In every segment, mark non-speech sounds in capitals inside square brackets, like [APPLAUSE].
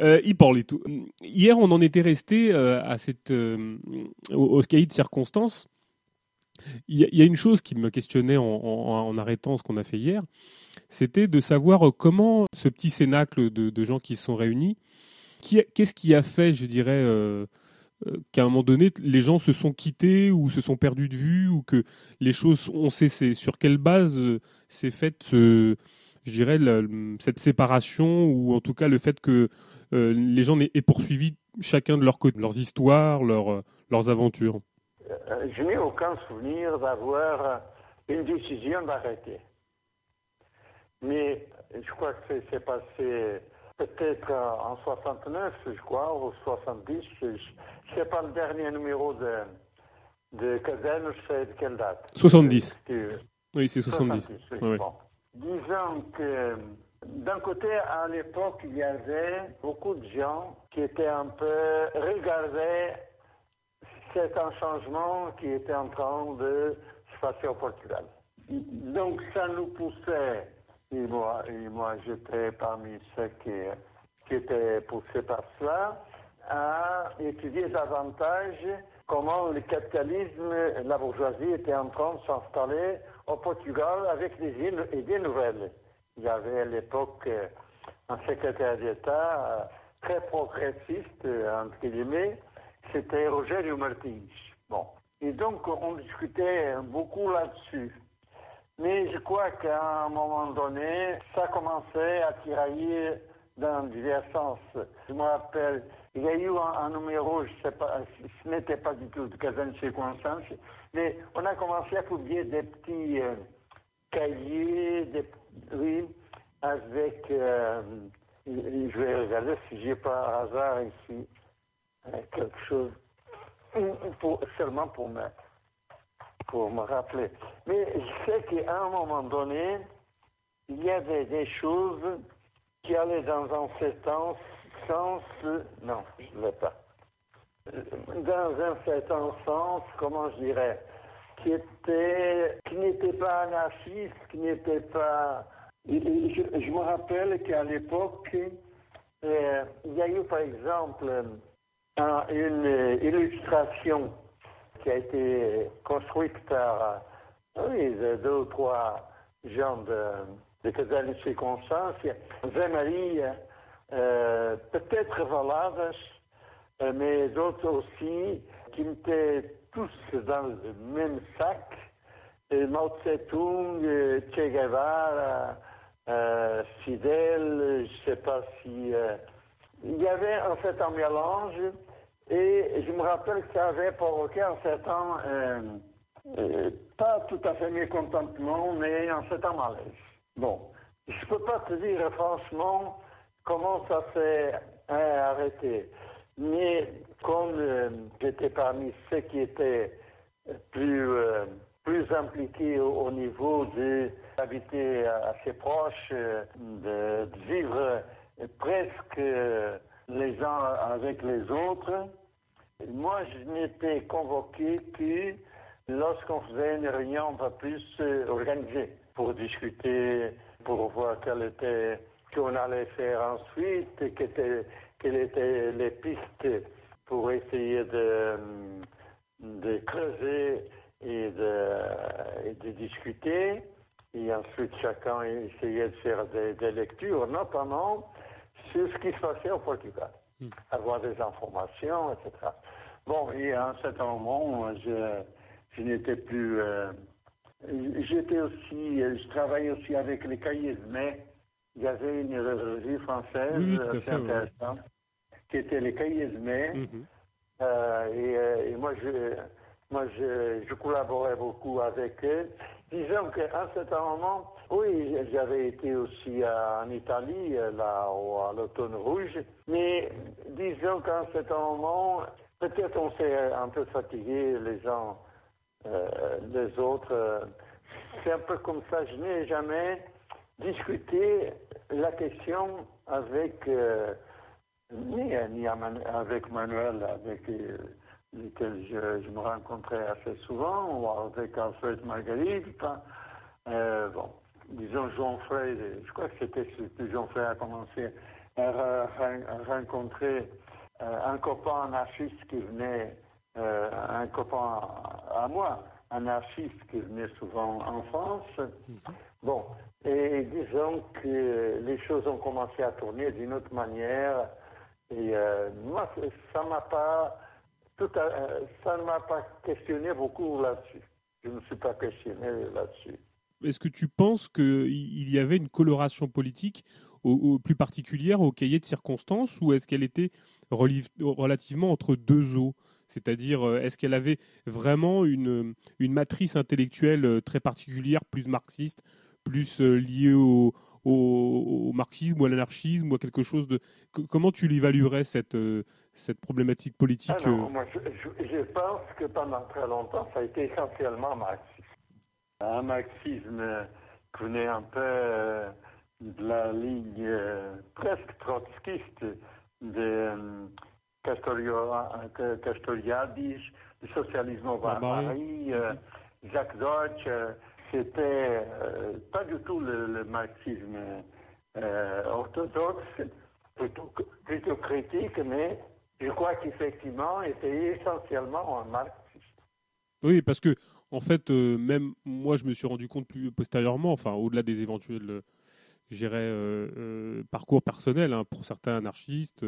Euh, tout. Hier, on en était resté euh, à cette, euh, au, au de circonstances. Il y, a une chose qui me questionnait en, arrêtant ce qu'on a fait hier, c'était de savoir comment ce petit cénacle de, gens qui se sont réunis, qu'est-ce qui a fait, je dirais, qu'à un moment donné, les gens se sont quittés ou se sont perdus de vue ou que les choses ont cessé Sur quelle base s'est faite, je dirais, cette séparation ou en tout cas le fait que euh, les gens aient poursuivi chacun de leur côté, leurs histoires, leurs, euh, leurs aventures euh, Je n'ai aucun souvenir d'avoir une décision d'arrêter. Mais je crois que c'est passé peut-être en 69, je crois, ou 70. Je ne sais pas le dernier numéro de, de Kazan, c'est de quelle date 70. Oui, c'est 70. Disons que d'un côté, à l'époque, il y avait beaucoup de gens qui étaient un peu regardés c'est un changement qui était en train de se passer au Portugal. Donc ça nous poussait, et moi, et moi j'étais parmi ceux qui, qui étaient poussés par cela, à étudier davantage comment le capitalisme, la bourgeoisie était en train de s'installer au Portugal avec des idées nouvelles il y avait à l'époque euh, un secrétaire d'État euh, très progressiste, euh, entre guillemets, c'était Roger Martins. Bon. Et donc, on discutait beaucoup là-dessus. Mais je crois qu'à un moment donné, ça commençait à tirailler dans divers sens. Je me rappelle, il y a eu un, numéro, je sais pas, ce n'était pas du tout de Kazan circonstance, mais on a commencé à publier des petits cahiers, des, oui, avec, euh, je vais regarder si j'ai pas hasard ici euh, quelque chose, pour, seulement pour me, pour me rappeler. Mais je sais qu'à un moment donné, il y avait des choses qui allaient dans un certain sens, non, je ne l'ai pas, dans un certain sens, comment je dirais, qui était, qui n'était pas anarchiste, qui n'était pas je, me rappelle qu'à l'époque, euh, il y a eu par exemple une illustration qui a été construite par deux ou trois gens de, de Casales circonstances. Marie, euh, peut-être Valadas, euh, mais d'autres aussi, qui étaient tous dans le même sac. Mao Tse-tung, Che Guevara, euh, fidèle, je ne sais pas si... Euh, il y avait en fait un mélange et je me rappelle que ça avait provoqué un certain, euh, pas tout à fait mécontentement, mais un certain malaise. Bon, je ne peux pas te dire franchement comment ça s'est arrêté, mais comme j'étais parmi ceux qui étaient plus plus impliqué au, niveau d'habiter assez proche, de, vivre presque les uns avec les autres. Moi, je n'étais convoqué que lorsqu'on faisait une réunion un peu plus organisée pour discuter, pour voir quelle était, qu'on allait faire ensuite, quelles étaient les pistes pour essayer de, de creuser et de, de discuter. Et ensuite, chacun essayait de faire des, lectures, notamment sur ce qui se passait au Portugal, hmm. avoir des informations, etc. Bon, et à un certain moment, je, je n'étais plus. Euh, j'étais aussi. Je travaillais aussi avec les cahiers mais il y avait une revue française assez intéressante qui était les cahiers. Hmm. Euh, et, euh, et, moi, je moi, je, je, collaborais beaucoup avec eux. Disons qu'à un certain moment, oui, j'avais été aussi en Italie, là, à l'automne rouge, mais disons qu'à un certain moment, peut-être on s'est un peu fatigué les uns, euh, les autres. C'est un peu comme ça. Je n'ai jamais discuté la question avec euh, ni, ni, avec Manuel, avec euh, lesquels je, me rencontrais assez souvent, ou avec Alfred Marguerite. Euh, bon, disons Jean Frey, je crois que c'était que Jean Frey a commencé rencontré un copain anarchiste qui venait, un copain à moi, anarchiste qui venait souvent en France. Mhm. Bon, et disons que les choses ont commencé à tourner d'une autre manière. Et euh, ça ne m'a pas questionné beaucoup là-dessus. Je ne me suis pas questionné là-dessus. Est-ce que tu penses qu'il y avait une coloration politique plus particulière au cahier de circonstances ou est-ce qu'elle était relativement entre deux eaux? C'est-à-dire, euh, est-ce qu'elle avait vraiment une, une matrice intellectuelle euh, très particulière, plus marxiste, plus liée au, au, marxisme ou à l'anarchisme ou à quelque chose de. Comment tu l'évaluerais cette, euh, cette problématique politique ah euh? moi, je, pense que pendant très longtemps, ça a été essentiellement marxiste. Un marxisme qui venait un peu euh, de la ligne presque trotskiste de Castoriadis, du socialisme au Paris, Jacques Deutsch c'était euh, pas du tout le, marxisme euh, orthodoxe, plutôt, critique, mais je crois qu'effectivement, était essentiellement un marxiste. Oui, parce que, en fait, euh, même moi, je me suis rendu compte plus postérieurement, enfin, au-delà des éventuels, parcours personnels hein, pour certains anarchistes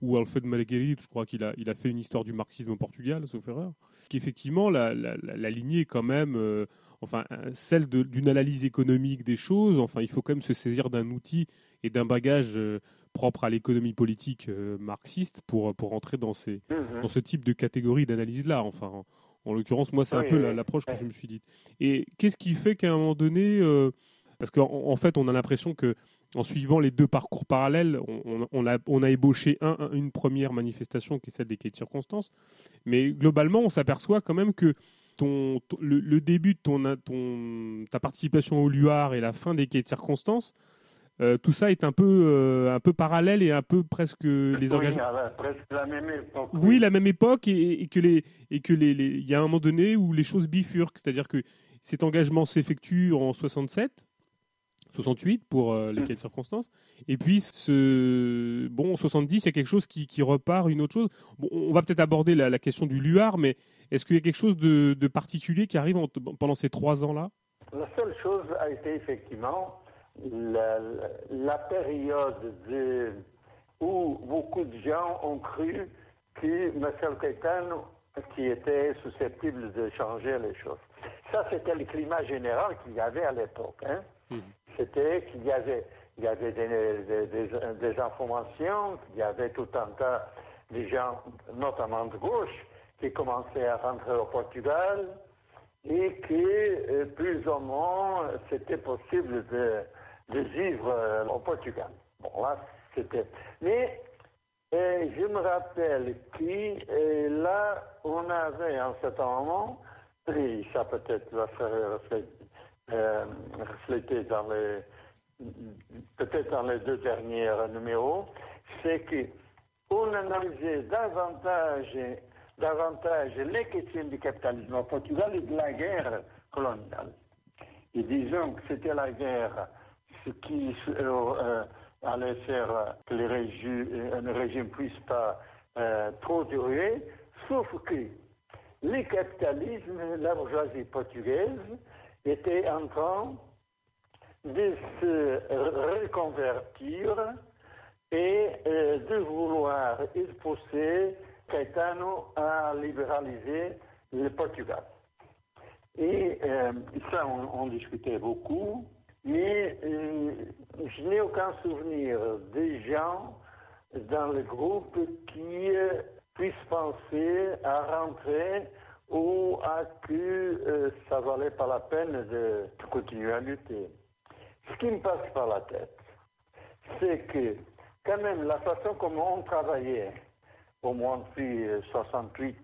ou Alfred Malaguerit, je crois qu'il a, il a fait une histoire du marxisme au Portugal, sauf erreur, qu'effectivement, la, la, la, lignée est quand même enfin celle d'une analyse économique des choses. Enfin, il faut quand même se saisir d'un outil et d'un bagage euh, propre à l'économie politique euh, marxiste pour pour entrer dans ces mhm. dans ce type de catégorie d'analyse là. Enfin, en, l'occurrence, moi, c'est un peu l'approche que je me suis dit. Et qu'est-ce qui fait qu'à un moment donné, euh, parce qu'en en fait, on a l'impression que en suivant les deux parcours parallèles, on, on, a, on a, ébauché un, une première manifestation qui est celle des quais de circonstances, mais globalement, on s'aperçoit quand même que ton, le, début de ton, ton, ta participation au Luar et la fin des quais de circonstances, euh, tout ça est un peu, euh, un peu parallèle et un peu presque les engagements. presque la même époque. Oui, la même époque et, que les et que les, il y a un moment donné où les choses bifurquent, c'est-à-dire que cet engagement s'effectue en 67. 68 pour euh, les quais de circonstances. Et puis, ce, bon, en 70, il y a quelque chose qui, qui repart, une autre chose. Bon, on va peut-être aborder la, la, question du Luar, mais est-ce qu'il y a quelque chose de, particulier qui arrive pendant ces trois ans-là? La seule chose a été effectivement la, période où beaucoup de gens ont cru que Marcel Caetano qui était susceptible de changer les choses. Ça, c'était le climat général qu'il y avait à l'époque. Hein. Mmh. C'était qu'il y avait, il y avait des, informations, il y avait tout un tas de gens, notamment de gauche, qui commençait à rentrer au Portugal et que euh, plus ou moins c'était possible de, de vivre euh, au Portugal. Bon, là, c'était. Mais euh, je me rappelle que là, on avait en ce moment, et ça peut-être va faire refléter dans les peut-être dans les deux derniers numéros, c'est que on analysait davantage davantage les questions du capitalisme au Portugal et de la guerre coloniale. Et disons que c'était la guerre qui euh, euh, allait faire que les régimes, un régime puisse pas euh, trop durer, sauf que le capitalisme, la bourgeoisie portugaise, était en train de se reconvertir et de vouloir exposer Caetano a libéralisé le Portugal. Et euh, ça, on, discutait beaucoup, mais euh, je n'ai aucun souvenir des gens dans le groupe qui euh, puissent penser à rentrer ou à que ça valait pas la peine de continuer à lutter. Ce qui me passe par la tête, c'est que quand même la façon comment on travaillait, au moins depuis 68,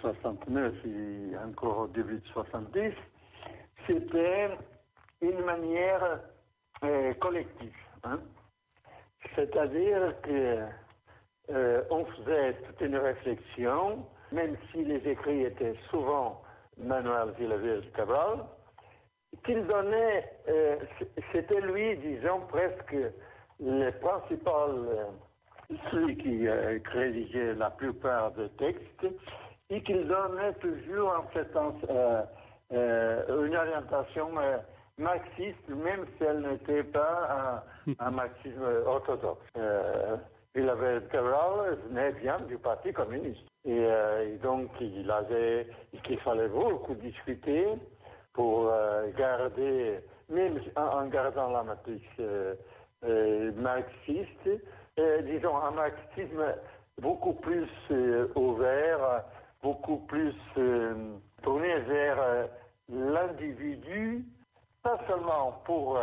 69 et encore au début de 70, c'était une manière euh, collective. Hein. C'est-à-dire qu'on euh, faisait toute une réflexion, même si les écrits étaient souvent Manuel Villaverde Cabral, qu'il donnait, euh, c'était lui, disons, presque les principales, celui qui rédigeait la plupart des textes, et qu'il donnait toujours en fait une orientation marxiste, même si elle n'était pas un, marxisme orthodoxe. il avait venait bien du Parti communiste. Et, donc, il avait, qu'il fallait beaucoup discuter pour garder même en gardant la matrice euh, euh, marxiste, euh, disons un marxisme beaucoup plus ouvert, beaucoup plus tourné vers l'individu, pas seulement pour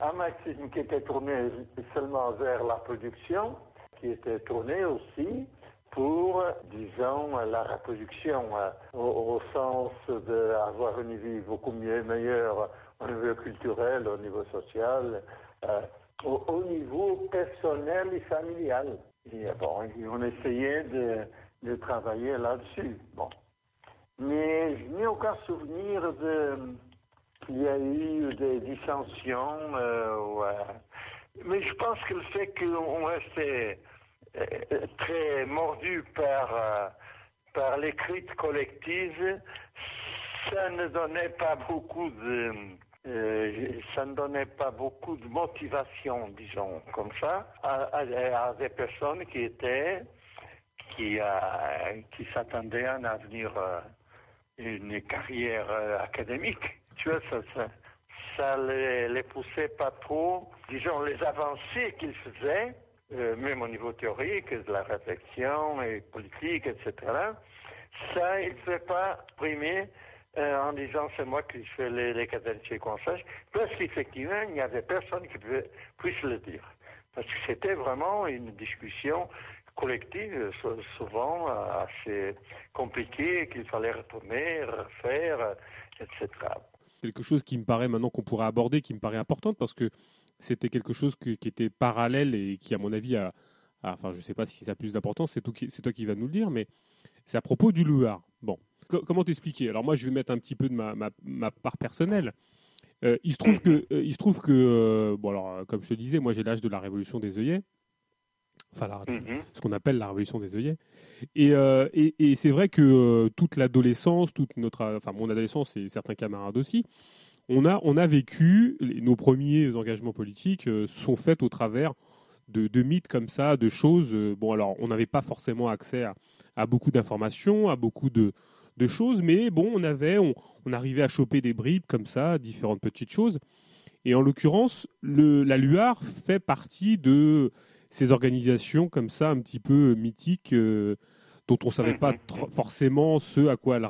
un marxisme qui était tourné seulement vers la production, qui était tourné aussi pour, disons, la reproduction, au, sens d'avoir une vie beaucoup mieux, meilleure au niveau culturel, au niveau social, euh, au, niveau personnel et familial. Et, bon, on essayait de, travailler là-dessus. Bon. Mais je n'ai aucun souvenir de qu'il y a eu des dissensions. Euh, Mais je pense que le fait qu'on restait euh, très mordu par, par l'écrite collective, ça ne donnait pas beaucoup de, euh, ça ne donnait pas beaucoup de motivation, disons, comme ça, à, des personnes qui étaient, qui, qui s'attendaient à un avenir, euh, une carrière euh, académique. Tu vois, ça, ça, les, poussait pas trop, disons, les avancées qu'ils faisaient, même au niveau théorique, de la réflexion et politique, etc., ça, ils ne faisaient pas primer euh, en disant c'est moi qui fais les, les conseils, parce qu'effectivement, il n'y avait personne qui pouvait, puisse le dire. Parce que c'était vraiment une discussion collective, souvent assez compliquée, qu'il fallait retourner, refaire, etc. Quelque chose qui me paraît maintenant qu'on pourrait aborder, qui me paraît importante, parce que c'était quelque chose qui était parallèle et qui, à mon avis, a, enfin, je ne sais pas si ça a plus d'importance, c'est toi qui vas nous le dire, mais c'est à propos du Loire. Bon, comment t'expliquer? Alors moi, je vais mettre un petit peu de ma, part personnelle. Euh, il se trouve que, euh, il se trouve que euh, bon alors, comme je te disais, moi j'ai l'âge de la révolution des œillets, enfin mhm. ce qu'on appelle la révolution des œillets. Et, et, c'est vrai que toute l'adolescence, toute notre, enfin mon adolescence et certains camarades aussi, on a, on a vécu nos premiers engagements politiques sont faits au travers de, de, mythes comme ça, de choses. bon alors, on n'avait pas forcément accès à, à beaucoup d'informations, à beaucoup de de choses, mais bon, on avait, on, arrivait à choper des bribes comme ça, différentes petites choses. Et en l'occurrence, la Luar fait partie de ces organisations comme ça, un petit peu mythiques, euh, dont on ne savait pas forcément ce à quoi elle,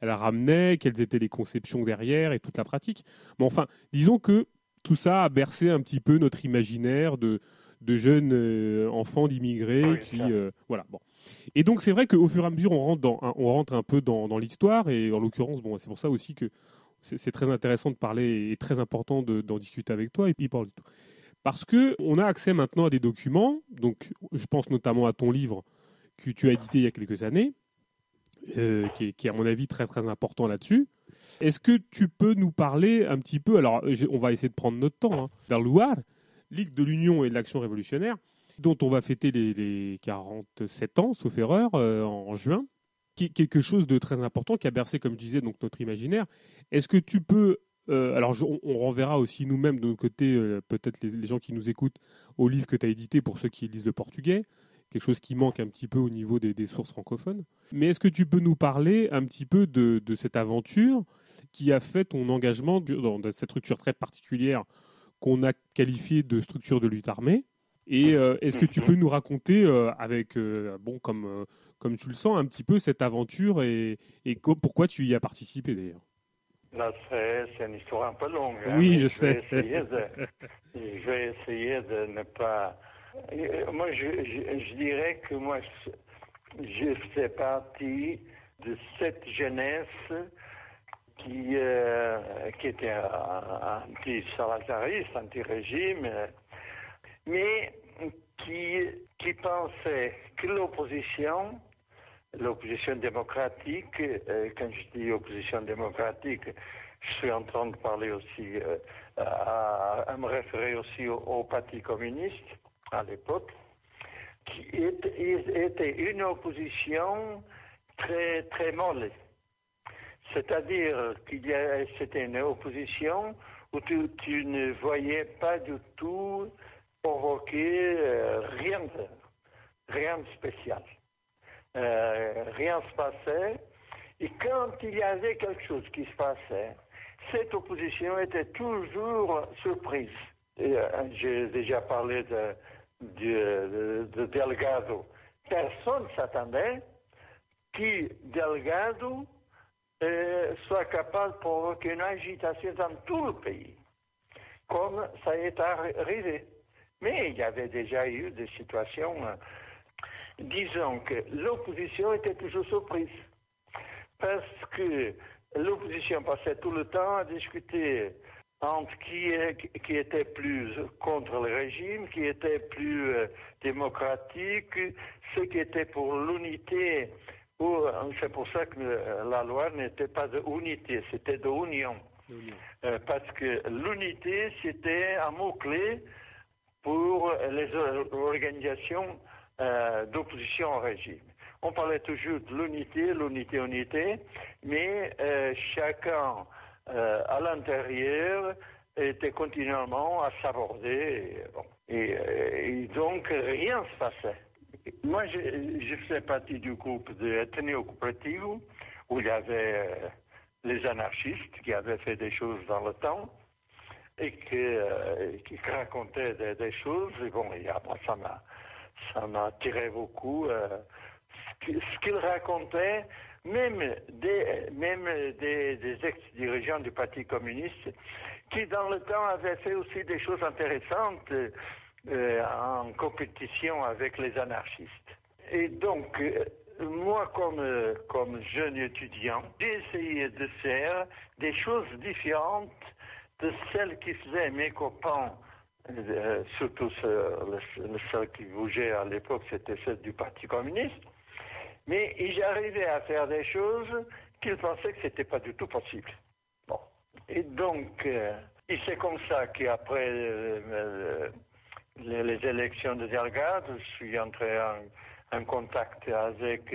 elle ramenait, quelles étaient les conceptions derrière et toute la pratique. Mais enfin, disons que tout ça a bercé un petit peu notre imaginaire de, de jeunes euh, enfants d'immigrés qui, euh, voilà, bon. Et donc c'est vrai qu'au fur et à mesure, on rentre, un peu dans, l'histoire, et en l'occurrence, bon, c'est pour ça aussi que c'est très intéressant de parler et très important d'en discuter avec toi et puis parler tout. Parce que on a accès maintenant à des documents, donc je pense notamment à ton livre que tu as édité il y a quelques années, euh, qui, est, à mon avis très très important là-dessus. Est-ce que tu peux nous parler un petit peu, alors on va essayer de prendre notre temps, hein, Loire, Ligue de l'Union et de l'Action révolutionnaire, dont on va fêter les, 47 ans, sauf erreur, euh, en juin, qui quelque chose de très important, qui a bercé, comme je disais, donc notre imaginaire. Est-ce que tu peux euh, alors, on, renverra aussi nous-mêmes de notre côté, euh, peut-être les, gens qui nous écoutent, au livre que tu as édité pour ceux qui lisent le portugais, quelque chose qui manque un petit peu au niveau des, sources francophones. Mais est-ce que tu peux nous parler un petit peu de, cette aventure qui a fait ton engagement dans cette structure très particulière qu'on a qualifiée de structure de lutte armée et euh, est-ce que tu peux nous raconter, euh, avec, euh, bon, comme, comme tu le sens, un petit peu cette aventure et, et pourquoi tu y as participé d'ailleurs? Là, c'est une histoire un peu longue. Hein, oui, je, sais. je vais essayer de ne pas. Moi, je, je, dirais que moi, je fais partie de cette jeunesse qui, qui était anti-salazariste, anti-régime mais qui, qui pensait que l'opposition, l'opposition démocratique, euh, quand je dis opposition démocratique, Je suis en train de parler aussi, à, me référer aussi au, Parti communiste à l'époque, qui était, une opposition très, très molle. C'est-à-dire qu'il c'était une opposition où tu, ne voyais pas du tout provoquer rien, rien de spécial. Euh, rien se passait. Et quand il y avait quelque chose qui se passait, cette opposition était toujours surprise. Euh, j'ai déjà parlé de, de, Delgado. Personne ne s'attendait que Delgado euh, soit capable de provoquer une agitation dans tout le pays, comme ça est arrivé. Mais il y avait déjà eu des situations disons que l'opposition était toujours surprise. Parce que l'opposition passait tout le temps à discuter entre qui, qui était plus contre le régime, qui était plus euh, démocratique, ceux qui étaient pour l'unité. C'est pour ça que euh, la loi n'était pas de unité, c'était de union. Euh, parce que l'unité, c'était un mot-clé pour les organisations euh, d'opposition au régime. On parlait toujours de l'unité, l'unité, unité, mais euh, chacun euh, à l'intérieur était continuellement à s'aborder. Et, donc rien ne se passait. Moi, je, faisais partie du groupe de Ateneo Cooperativo, où il y avait les anarchistes qui avaient fait des choses dans le temps et qui, racontaient des, choses. Et bon, et après, ça m'a ça m'a attiré beaucoup. Euh, ce qu'il racontait, même des, même des, ex-dirigeants du Parti communiste, qui dans le temps avaient fait aussi des choses intéressantes euh, en compétition avec les anarchistes. Et donc, euh, moi, comme, comme jeune étudiant, j'ai essayé de faire des choses différentes de celles qui faisaient mes copains euh, surtout le, seul qui bougeait à l'époque, c'était celle du Parti communiste. Mais j'arrivais à faire des choses qu'ils pensaient que ce n'était pas du tout possible. Bon. Et donc, euh, c'est comme ça qu'après euh, les, élections de Delgado, je suis entré en, contact avec,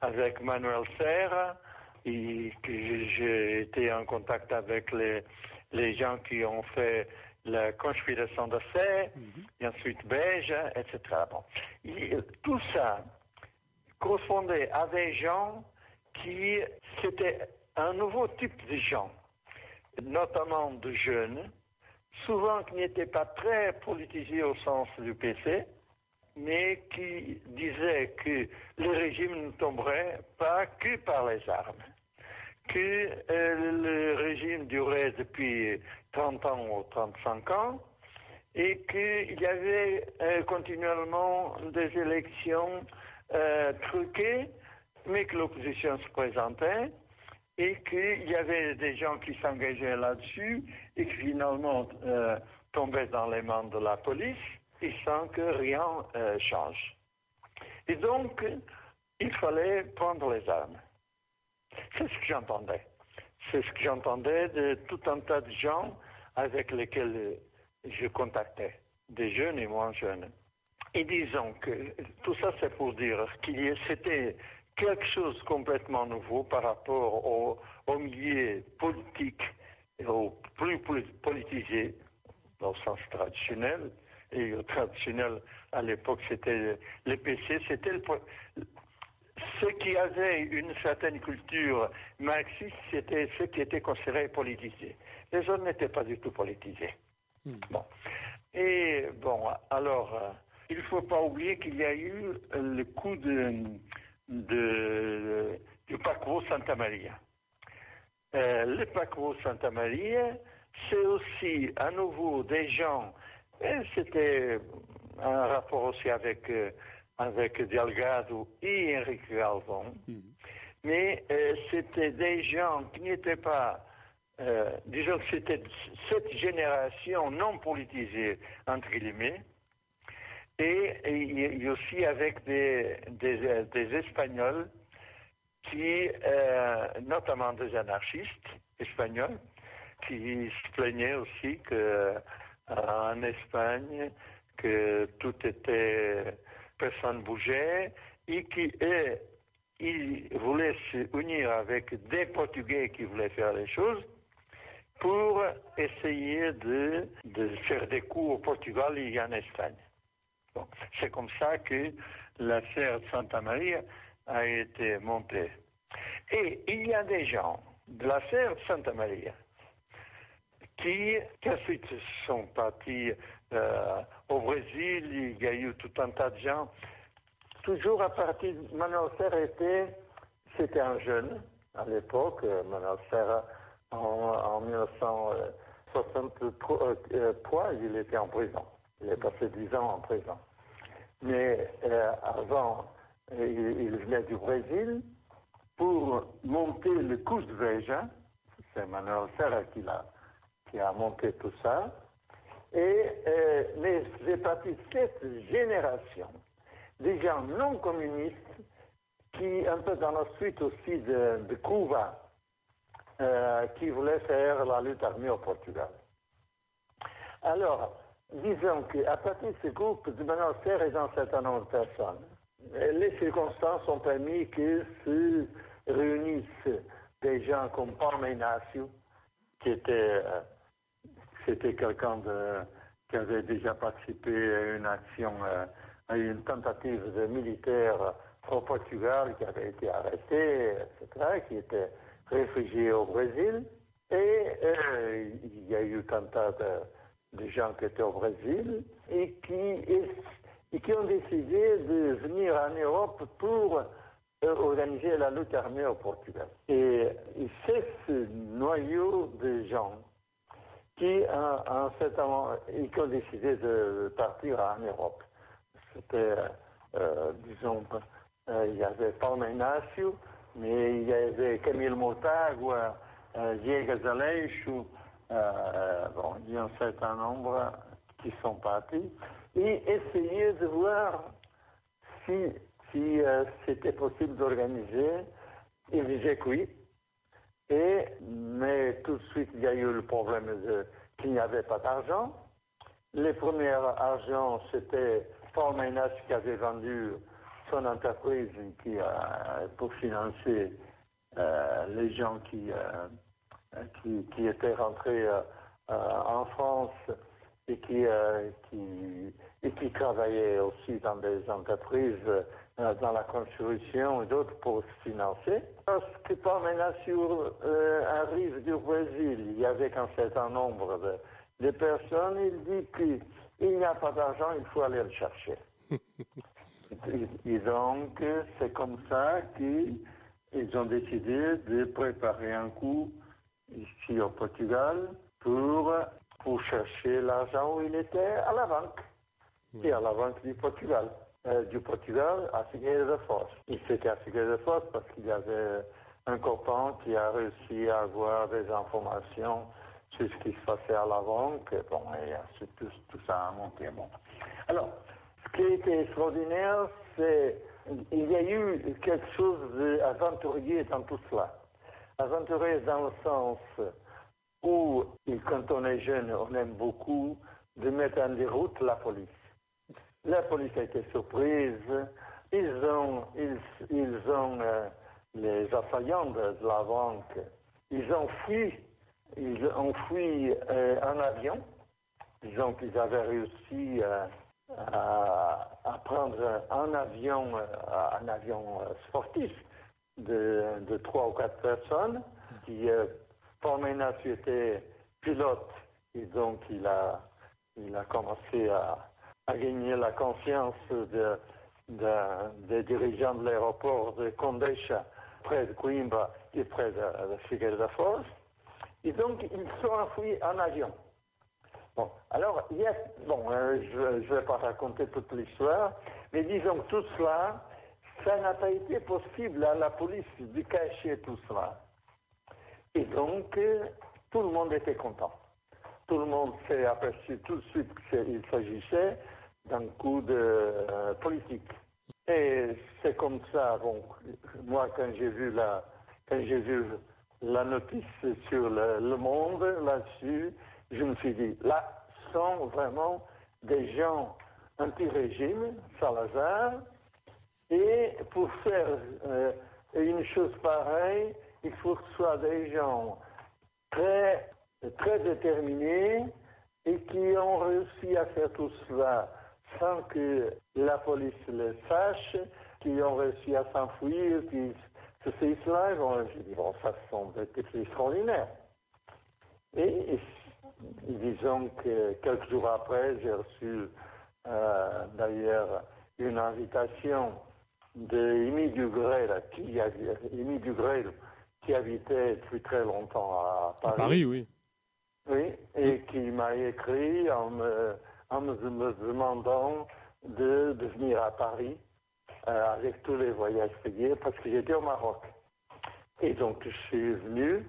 avec Manuel Serra et que j'ai été en contact avec les, les gens qui ont fait la conspiration fait, mhm. et ensuite Beige, etc. Bon. tout ça correspondait à des gens qui, c'était un nouveau type de gens, notamment de jeunes, souvent qui n'étaient pas très politisés au sens du PC, mais qui disaient que le régime ne tomberait pas que par les armes, que euh, le régime durait depuis 30 ans ou 35 ans, et qu'il y avait euh, continuellement des élections euh, truquées, mais que l'opposition se présentait, et qu'il y avait des gens qui s'engageaient là-dessus, et qui finalement tombaient dans les mains de la police, et sans que rien change. Et donc, il fallait prendre les armes. C'est ce que j'entendais. C'est ce que j'entendais de tout un tas de gens avec lesquels je contactais, des jeunes et moins jeunes. Et disons que tout ça, c'est pour dire qu'il c'était quelque chose de complètement nouveau par rapport au, milieu politique au plus, politisé, dans le sens traditionnel. Et traditionnel, à l'époque, c'était le PC, c'était le, ceux qui avaient une certaine culture marxiste, c'était ceux qui étaient considérés politisés. Les autres n'étaient pas du tout politisés. Hmm. Bon. Et bon, alors, euh, il ne faut pas oublier qu'il y a eu le coup de, de, du Paquebot Santa Maria. Euh, le Paquebot Santa Maria, c'est aussi à nouveau des gens, c'était un rapport aussi avec euh, avec Delgado et Henrique Galvão, mhm. mais euh, c'était des gens qui n'étaient pas, euh, disons que c'était cette génération non politisée, entre guillemets, et, et, aussi avec des, des, des Espagnols qui, euh, notamment des anarchistes espagnols, qui se plaignait aussi que en Espagne que tout était personne bougeait et qui il voulait se unir avec des Portugais qui voulaient faire les choses pour essayer de, faire des coups au Portugal et en Espagne. C'est comme ça que la serre de Santa Maria a été montée. Et il y a des gens de la serre de Santa Maria qui, qui ensuite sont partis euh, au Brésil, il y a eu tout un tas de gens. Toujours à partir, Manuel Serra était, c'était un jeune à l'époque, Manuel Serra en, en 1963, il était en prison. Il est passé 10 ans en prison. Mais euh, avant, il, venait du Brésil pour monter le coup de Veja. C'est Manuel Serra qui a, qui a monté tout ça. Et, euh, mais partie de cette génération des gens non communistes qui, un peu dans la suite aussi de, de Cuba, euh, qui voulaient faire la lutte armée au Portugal. Alors, disons qu'à partir de ce groupe de Serre et d'un certain nombre de personnes, les circonstances ont permis que se réunissent des gens comme Paul Ignacio, qui était euh, c'était quelqu'un qui avait déjà participé à une action, euh, à une tentative de militaire au Portugal, qui avait été arrêté, etc., qui était réfugié au Brésil. Et euh, il y a eu tant de, gens qui étaient au Brésil et qui, qui ont décidé de venir en Europe pour euh, organiser la lutte armée au Portugal. Et, et c'est ce noyau de gens qui, en, fait, ont décidé de partir en Europe. C'était, euh, disons, euh, il y avait Paulo Inácio, mais il y avait Camille Motagua, euh, Diego Zaleixo, euh, bon, il y a un certain nombre qui sont partis, et essayer de voir si, si c'était possible d'organiser une oui, mais tout de suite, il y a eu le problème qu'il n'y avait pas d'argent. Les premiers argent, c'était Paul qui avait vendu son entreprise pour financer euh, les gens qui, euh, étaient rentrés euh, en France et qui, travaillaient aussi dans des entreprises dans la construction et d'autres pour se financer. Lorsque Parmenasio euh, arrive du Brésil, il y avait un certain nombre de, personnes, il dit qu'il n'y a pas d'argent, il faut aller le chercher. [LAUGHS] et, donc, c'est comme ça qu'ils ont décidé de préparer un coup ici au Portugal pour, pour chercher l'argent où il était à la banque, et à la banque du Portugal. Euh, du Portugal à Figueira de Foz. Il s'était à Figueira de Foz parce qu'il y avait un copain qui a réussi à avoir des informations sur ce qui se passait à la banque. Bon, et tout, tout ça a monté. Bon. Alors, ce qui a été extraordinaire, c'est il y a eu quelque chose d'aventurier dans tout cela. Aventurier dans le sens où, quand on est jeune, on aime beaucoup de mettre en déroute la police. La police a été surprise. Ils ont, ils, ont euh, les assaillants de, la banque, ils ont fui, ils ont fui euh, en avion. Disons qu'ils avaient réussi euh, à, prendre un avion, un avion sportif de, trois ou quatre personnes, qui, Menas était pilote, et donc il a, il a commencé à, a gagné la confiance de, des dirigeants de l'aéroport de Condeixa, près de Coimbra et près de, de Figueira Foz. Et donc, ils sont enfouis en avion. Bon, alors, il bon, euh, je ne vais pas raconter toute l'histoire, mais disons que tout cela, ça n'a pas été possible à la police de cacher tout cela. Et donc, euh, tout le monde était content. Tout le monde s'est aperçu tout de suite qu'il s'agissait d'un coup de euh, politique. Et c'est comme ça, bon, moi quand j'ai vu la, quand j'ai vu la notice sur le, monde là-dessus, je me suis dit, là sont vraiment des gens anti-régime, Salazar, et pour faire euh, une chose pareille, il faut que ce soit des gens très, très déterminés et qui ont réussi à faire tout cela sans que la police le sache, qui ont réussi à s'enfuir, qui se cela. Bon, je dis, bon, ça sont des extraordinaires. Et, disons que quelques jours après, j'ai reçu euh, d'ailleurs une invitation de Amy Dugrel, qui, Dugrel, qui habitait depuis très longtemps à Paris. À Paris, oui. Oui, et qui m'a écrit en me, en me, demandant de, de, venir à Paris euh, avec tous les voyages payés parce que j'étais au Maroc. Et donc je suis venu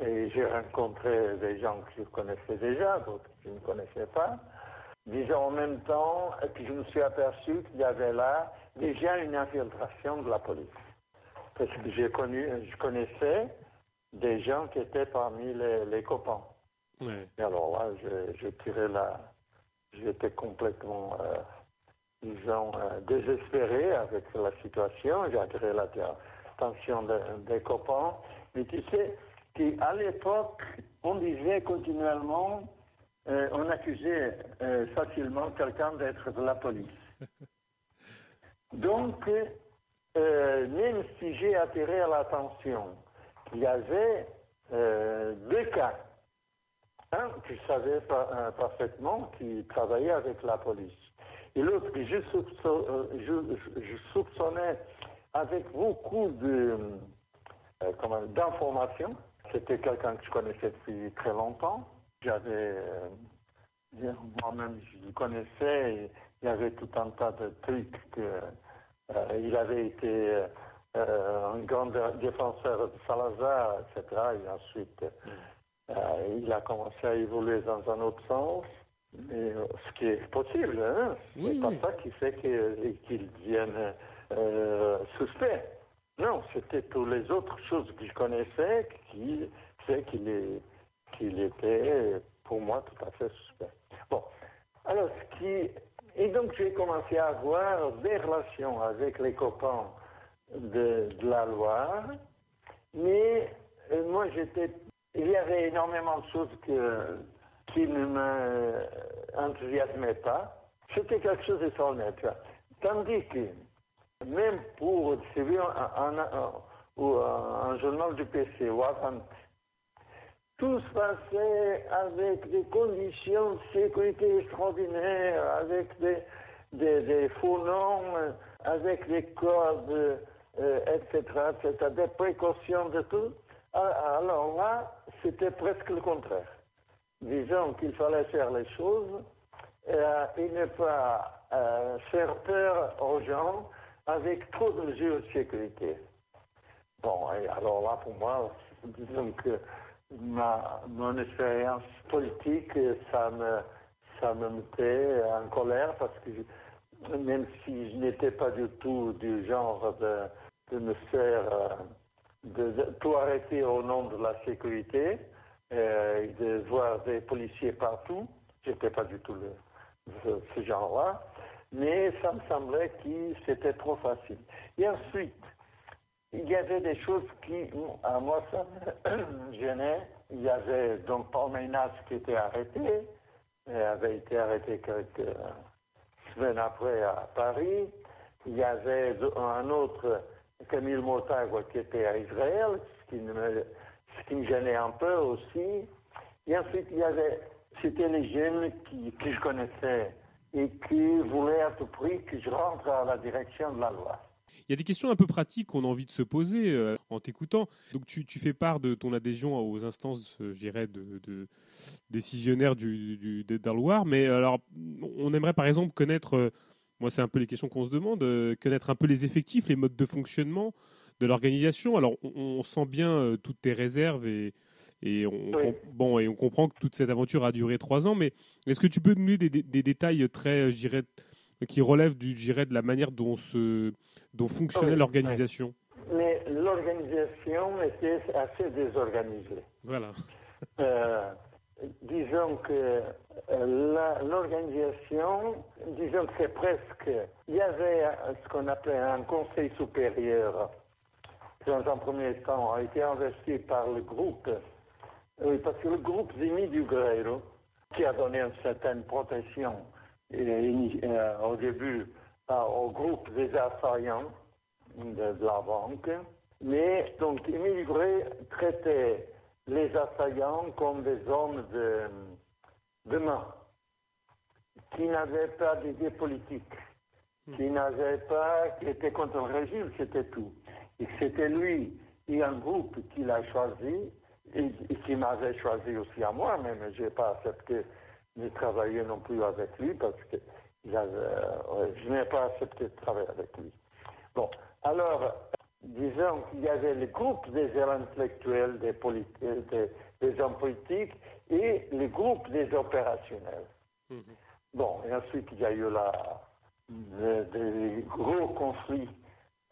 et j'ai rencontré des gens que je connaissais déjà, d'autres que je ne connaissais pas. Disons en même temps que je me suis aperçu qu'il y avait là déjà une infiltration de la police. Parce que j'ai connu, je connaissais des gens qui étaient parmi les, les copains. Et alors là, je, tirais la. J'étais complètement, euh, disons, euh, désespéré avec la situation. J'ai attiré l'attention des copains. Mais tu sais, qu'à l'époque, on disait continuellement, euh, on accusait facilement quelqu'un d'être de la police. [LAUGHS] Donc, même si j'ai attiré l'attention, il y avait deux cas un que je savais euh, parfaitement, qui travaillait avec la police. Et l'autre que je, euh, soupçonnais avec beaucoup de, euh, d'informations. C'était quelqu'un que je connaissais depuis très longtemps. J'avais, moi-même, je le connaissais. il y avait tout un tas de trucs que il avait été un grand défenseur de Salazar, etc. Et ensuite, euh, il a commencé à évoluer dans un autre sens, mais, euh, ce qui est possible. Hein? C'est pas ça qui fait qu'il devienne euh, suspect. Non, c'était toutes les autres choses que je connaissais qui fait qu'il était, pour moi, tout à fait suspect. Bon, alors, ce qui... Et donc, j'ai commencé à avoir des relations avec les copains de, de la Loire, mais moi, j'étais il y avait énormément de choses que, qui ne m'enthousiasmaient pas. C'était quelque chose d'extraordinaire. Tandis que, même pour un, un, journal du PC ou tout se passait avec des conditions de sécurité extraordinaires, avec des, des, faux noms, avec des codes, euh, etc., etc., des précautions de tout. Ah, alors là, c'était presque le contraire. Disons qu'il fallait faire les choses euh, et ne pas euh, faire peur aux gens avec trop de mesures de sécurité. Bon, alors là, pour moi, disons que ma, mon expérience politique, ça me, ça me mettait en colère parce que même si je n'étais pas du tout du genre de, de me faire... Euh, de, tout arrêter au nom de la sécurité, euh, de voir des policiers partout. J'étais pas du tout le, ce, genre-là, mais ça me semblait que c'était trop facile. Et ensuite, il y avait des choses qui, à moi, ça me [COUGHS] gênait. Il y avait donc Paul Meynas qui était arrêté, il avait été arrêté quelques semaines après à Paris. Il y avait un autre Camille Motagua qui était à Israël, ce qui, me, gênait un peu aussi. Et ensuite, il y avait, c'était les jeunes qui, que je connaissais et qui voulaient à tout prix que je rentre à la direction de la loi. Il y a des questions un peu pratiques qu'on a envie de se poser euh, en t'écoutant. Donc tu, fais part de ton adhésion aux instances, euh, je dirais, de, de décisionnaires du, du, du mais alors on aimerait par exemple connaître euh, moi, c'est un peu les questions qu'on se demande, euh, connaître un peu les effectifs, les modes de fonctionnement de l'organisation. Alors, on, sent bien euh, toutes tes réserves et, et on, bon, et on comprend que toute cette aventure a duré trois ans, mais est-ce que tu peux nous donner des, détails très, je dirais, qui relèvent du, de la manière dont, se, dont fonctionnait l'organisation? Mais l'organisation était assez désorganisée. Voilà. Euh, disons que euh, l'organisation, disons que c'est presque, il y avait ce qu'on appelait un conseil supérieur, qui dans un premier temps a été investi par le groupe, oui, parce que le groupe Zimi du qui a donné une certaine protection euh, au début au groupe des assaillants de, la banque, mais donc immigré traitait les assaillants comme des hommes de, de main, qui n'avaient pas d'idée politique, hmm. qui n'avaient pas, qui étaient contre le régime, c'était tout. Et c'était lui et un groupe qui l'a choisi, et, qui m'avait choisi aussi à moi, mais je n'ai pas accepté de travailler non plus avec lui parce que euh, je n'ai pas accepté de travailler avec lui. Bon, alors, disons qu'il y avait le groupe des intellectuels, des, des, des, hommes politiques et le groupe des opérationnels. Mhm. Bon, et ensuite il y a eu la, des gros conflits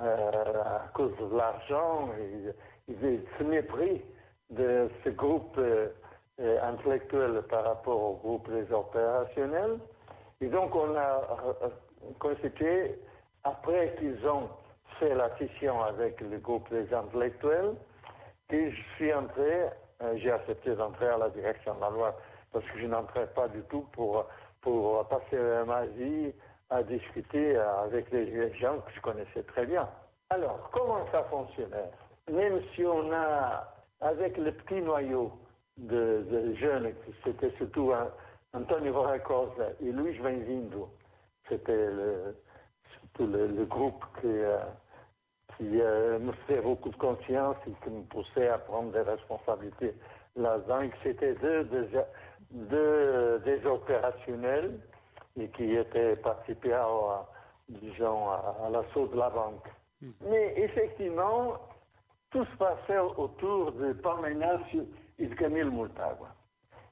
euh, à cause de l'argent et, et ce mépris de ce groupe euh, intellectuel par rapport au groupe des opérationnels. Et donc on a euh, constitué, après qu'ils ont fait la scission avec le groupe des intellectuels, que je suis entré, euh, j'ai accepté d'entrer à la direction de la loi parce que je n'entrais pas du tout pour, pour passer ma vie à discuter avec les gens que je connaissais très bien. Alors, comment ça fonctionnait? Même si on a, avec le petit noyau de, jeunes, c'était surtout Antonio Cosa et Luis Benzindo, c'était le, le, groupe qui, euh, qui euh, me faisait beaucoup de confiance et qui me poussait à prendre des responsabilités là-dedans. C'était deux, des opérationnels et qui étaient participés à, disons, à, l'assaut de la banque. Hmm. Mais effectivement, tout se passait autour de de Camille Moultagua.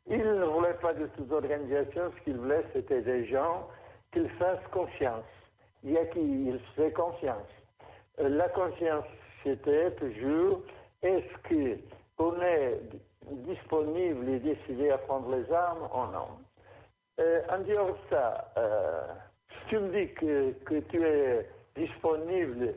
Il ne voulait pas de toutes organisations, ce qu'il voulait, c'était des gens qu'il fassent confiance, il y a qui il fait confiance. Euh, la confiance, c'était toujours, est-ce qu'on est disponible et décidé à prendre les armes ou non? Euh, En dehors de ça, euh, si tu me dis que, que tu es disponible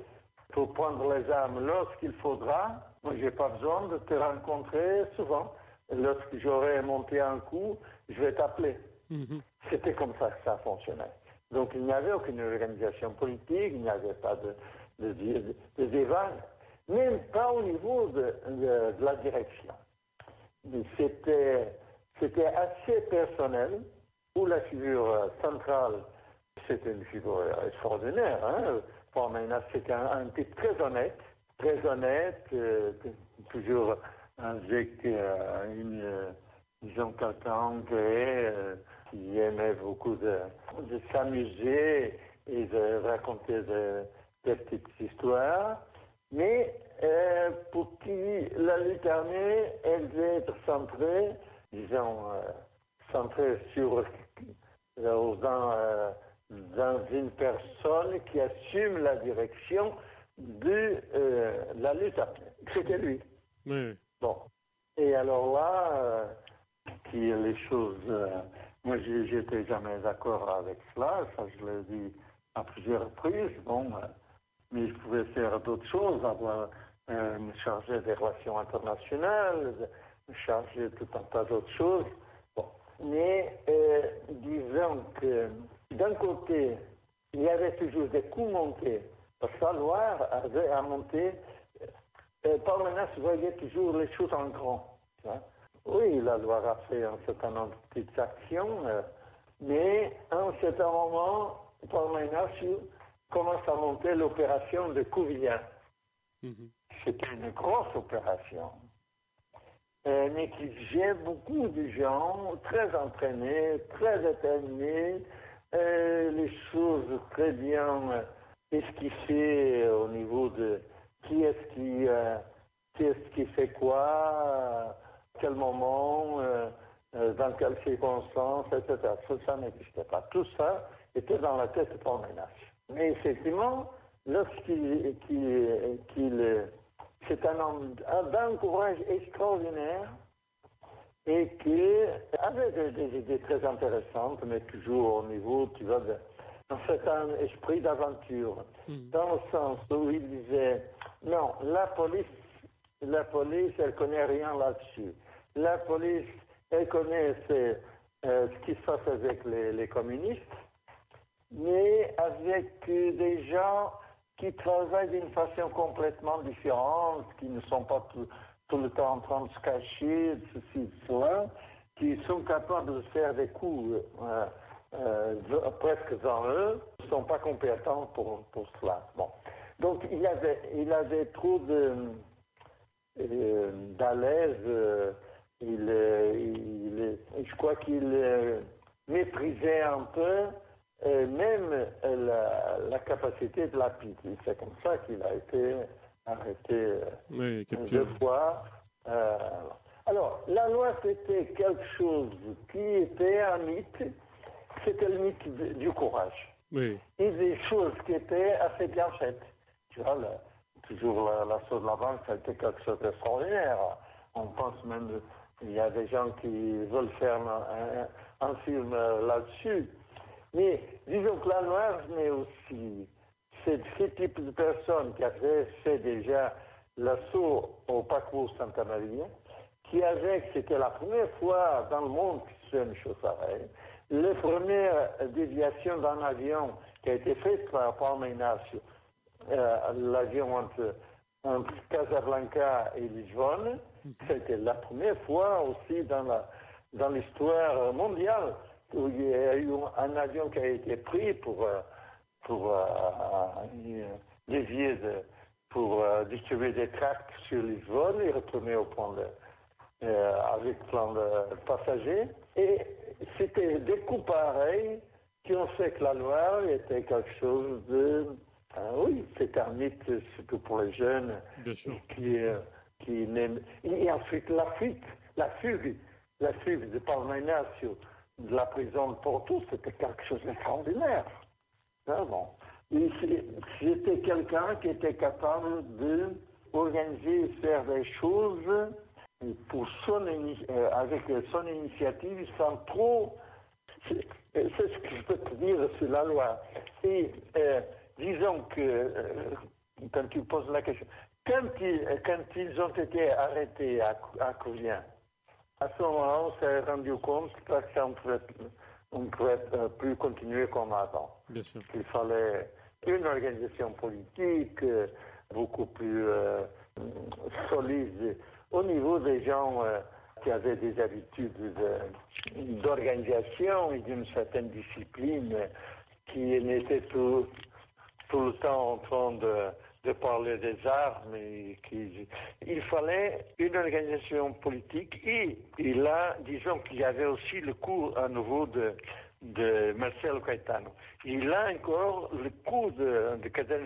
pour prendre les armes lorsqu'il faudra, moi, je n'ai pas besoin de te rencontrer souvent lorsque j'aurai monté un coup, je vais t'appeler. Mhm. C'était comme ça que ça fonctionnait. Donc il n'y avait aucune organisation politique, il n'y avait pas de, de, débat, même pas au niveau de, la direction. C'était, assez personnel, où la figure centrale, c'était une figure extraordinaire. Hein? C'était un, type très honnête, très honnête, euh, toujours avec euh, une, disons, quelqu'un euh, qui aimait beaucoup de, de s'amuser et de raconter des petites histoires, mais euh, pour qui la lutte armée, elle devait être centrée, disons, euh, centrée sur [LAUGHS] dans, dans une personne qui assume la direction de la lutte armée. C'était lui. Oui. Bon. Et alors là, euh, qui les choses. Euh, moi, j'étais jamais d'accord avec cela. Ça, je l'ai dit à plusieurs reprises. Bon, euh, mais je pouvais faire d'autres choses, avoir, me charger des relations internationales, me charger tout un tas d'autres choses. Bon. Mais disons que d'un côté, il y avait toujours des coups montés. Parce que la Loire avait à monter euh, Parmenas voyait toujours les choses en grand. Oui, la Loire a fait un certain nombre de petites actions, euh, mais à un certain moment, Parmenas commence à monter l'opération de Couvillard. Mhm. C'était une grosse opération, euh, mais qui beaucoup de gens très entraînés, très déterminés, les choses très bien esquissées au niveau de qui est-ce qui, euh, qui, est qui fait quoi, quel moment, euh, euh, dans quelles circonstances, etc. Tout ça n'existait pas. Tout ça était dans la tête de ménage. Mais effectivement, lorsqu'il c'est un homme d'un courage extraordinaire et qui avait des, idées très intéressantes, mais toujours au niveau, tu vois, d'un certain esprit d'aventure, hmm. dans le sens où il disait, non, la police, la police, elle connaît rien là-dessus. La police, elle connaît euh, ce qui se passe avec les, communistes, mais avec des gens qui travaillent d'une façon complètement différente, qui ne sont pas tout, le temps en train de se cacher, de ceci, de cela, qui sont capables de faire des coups euh, euh, presque en eux, ne sont pas compétents pour, pour cela. Bon. Donc il avait, il avait trop de euh, il, je crois qu'il méprisait un peu même la, capacité de la pite. C'est comme ça qu'il a été arrêté oui, deux fois. Euh, alors, la loi, c'était quelque chose qui était un mythe, c'était le mythe du courage. Oui. Et des choses qui étaient assez bien faites. Tu vois, toujours l'assaut de la banque, ça a été quelque chose d'extraordinaire. On pense même, il y a des gens qui veulent faire un film là-dessus. Mais disons que la noire mais aussi ce type de personnes qui avaient fait déjà l'assaut au Paco Santa Maria, qui avait, c'était la première fois dans le monde que c'est une chose pareille, la première déviation d'un avion qui a été faite par Palma Ignacio, euh, l'avion entre, entre, Casablanca et Lisbonne, mhm. c'était la première fois aussi dans l'histoire mondiale où il y a eu un avion qui a été pris pour, euh, pour euh, euh, dévier, de, pour distribuer des tracts sur Lisbonne et retourner au point de, avec plein de passagers. Et c'était des coups pareils qui ont fait que la Loire était quelque chose de... oui, c'est un mythe, surtout pour les jeunes. Qui, qui et ensuite la fuite, la fugue, la fugue de Palma de la prison de Porto, c'était quelque chose d'extraordinaire. Bon. C'était quelqu'un qui était capable d'organiser et faire des choses euh, avec son initiative sans trop. C'est ce que je peux te dire sur la loi. Et euh, disons que, euh, quand tu poses la question, quand ils, quand ils ont été arrêtés à, à à ce moment-là, on s'est rendu compte qu'on ne pouvait, euh, plus continuer comme avant. Bien sûr. Il fallait une organisation politique euh, beaucoup plus euh, solide au niveau des gens qui avaient des habitudes d'organisation et d'une certaine discipline qui n'étaient tout, tout le temps en train de de parler des armes. Et il fallait une organisation politique et, là, disons qu'il y avait aussi le coup à nouveau de, de Marcelo Caetano. Et là encore, le coup de, de Cadena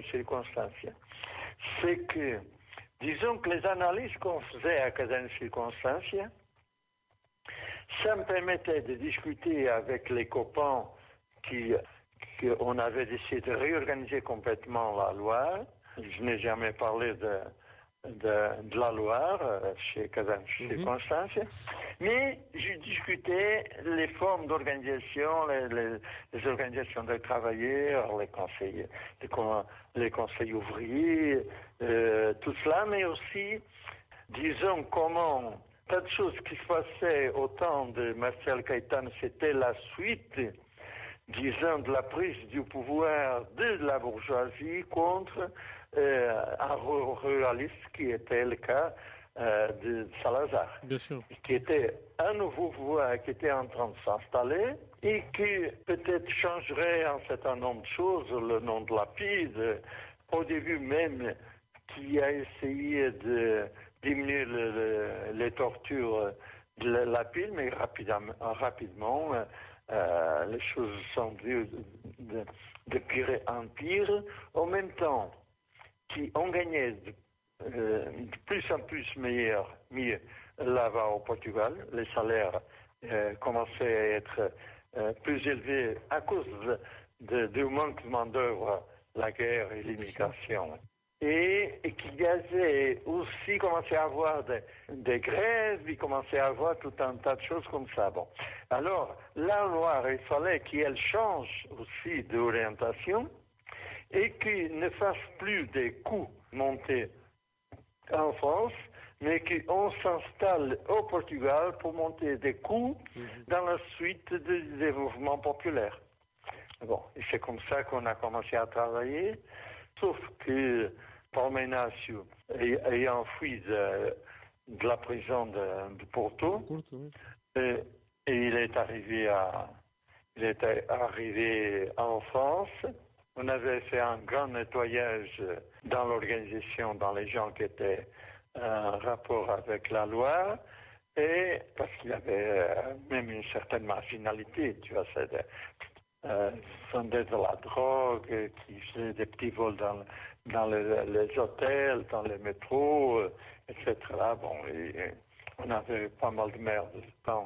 c'est que, disons que les analyses qu'on faisait à Cadena Circonstancia, ça me permettait de discuter avec les copains qui qu'on avait décidé de réorganiser complètement la loi, je n'ai jamais parlé de, de, la Loire euh, chez Kazan, chez mhm. Constance, mais je discutais les formes d'organisation, les, les, organisations de travailleurs, les conseils, les, les conseils ouvriers, euh, tout cela, mais aussi, disons, comment tas de choses qui se passaient au temps de Marcel Caïtan, c'était la suite disons, de la prise du pouvoir de la bourgeoisie contre un ruraliste qui était le cas euh, de Salazar, qui était un nouveau pouvoir qui était en train de s'installer et qui peut-être changerait un certain nombre de choses, le nom de Lapide, au début même, qui a essayé de diminuer les tortures de Lapide, mais rapidement, rapidement euh, les choses sont de, de, de pire en pire. En même temps, qui ont gagné de, euh, plus en plus meilleur, mieux là-bas au Portugal. Les salaires euh, commençaient à être plus élevés à cause du manque de main-d'œuvre, la guerre et l'immigration. et, qu'il y aussi commencé à avoir des, grèves, il commençait à avoir tout un tas de choses comme ça. Bon. Alors, la Loire, il fallait qu'elle change aussi d'orientation et qu'il ne fasse plus des coups montés en France, mais qu'on s'installe au Portugal pour monter des coups mhm. dans la suite des mouvements populaires. Bon, c'est comme ça qu'on a commencé à travailler, sauf que Paul Menacio, ayant fui de, la prison de, Porto, et, il est arrivé à, il est arrivé en France. On avait fait un grand nettoyage dans l'organisation, dans les gens qui étaient en rapport avec la loi, et parce qu'il y avait euh, même une certaine marginalité, tu vois, c'est euh, vendaient de la drogue, qui faisaient des petits vols dans, dans les, hôtels, dans les métros, euh, etc. Bon, on avait pas mal de merde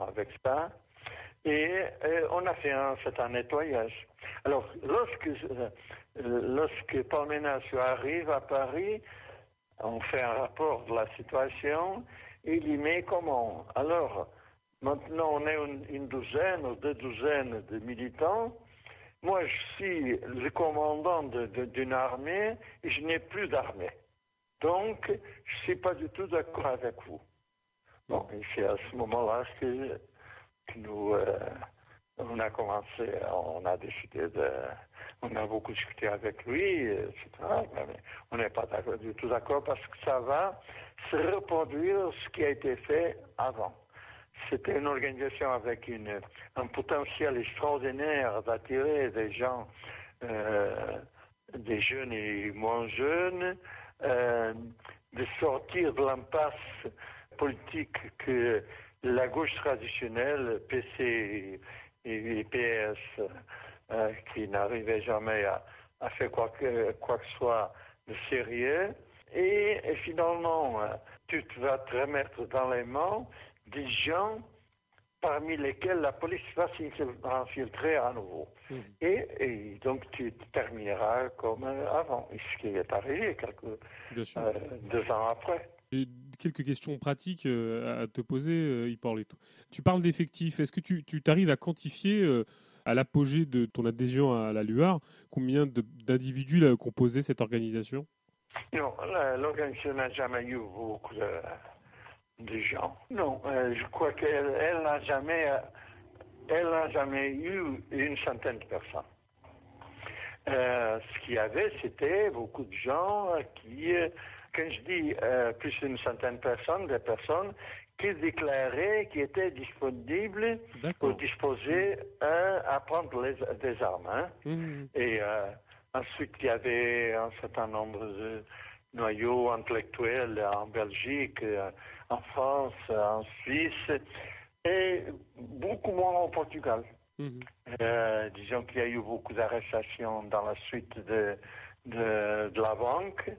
avec ça. Et, on a fait un nettoyage. Alors, lorsque, euh, lorsque arrive à Paris, on fait un rapport de la situation, il y met comment? Alors, maintenant on est une douzaine ou deux douzaines de militants, moi, je suis le commandant d'une armée et je n'ai plus d'armée. Donc, je ne suis pas du tout d'accord avec vous. Bon, et c'est à ce moment-là que, nous, euh, on a commencé, on a décidé de, on a beaucoup discuté avec lui, etc. Mais on n'est pas du tout d'accord parce que ça va se reproduire ce qui a été fait avant. C'était une organisation avec une, un potentiel extraordinaire d'attirer des gens, euh, des jeunes et moins jeunes, euh, de sortir de l'impasse politique que la gauche traditionnelle, PC et, PS, euh, qui n'arrivait jamais à, faire quoi que, quoi que soit de sérieux. Et, et finalement, tu vas te remettre dans les mains des gens parmi lesquels la police va s'infiltrer à nouveau. Hmm. Et, donc tu termineras comme avant, ce qui est arrivé quelques, euh, deux ans après. Quelques questions pratiques euh, à te poser, euh, Hippolyte. Tu parles d'effectifs. Est-ce que tu t'arrives à quantifier à l'apogée de ton adhésion à la LUAR combien d'individus composé cette organisation? Non, l'organisation n'a jamais eu beaucoup de gens. Non, euh, je crois qu'elle elle, n'a jamais, euh, elle n'a jamais eu une centaine de personnes. Euh, ce qu'il y avait, c'était beaucoup de gens qui, quand je dis plus d'une centaine de personnes, des personnes qui déclaraient qui étaient disponibles ou disposés à prendre les, des armes. Hein. Mmh. Et ensuite, il y avait un certain nombre de noyaux intellectuels en Belgique, en France, en Suisse et beaucoup moins au Portugal. Mhm. Euh, disons qu'il y a eu beaucoup d'arrestations dans la suite de, de, la banque,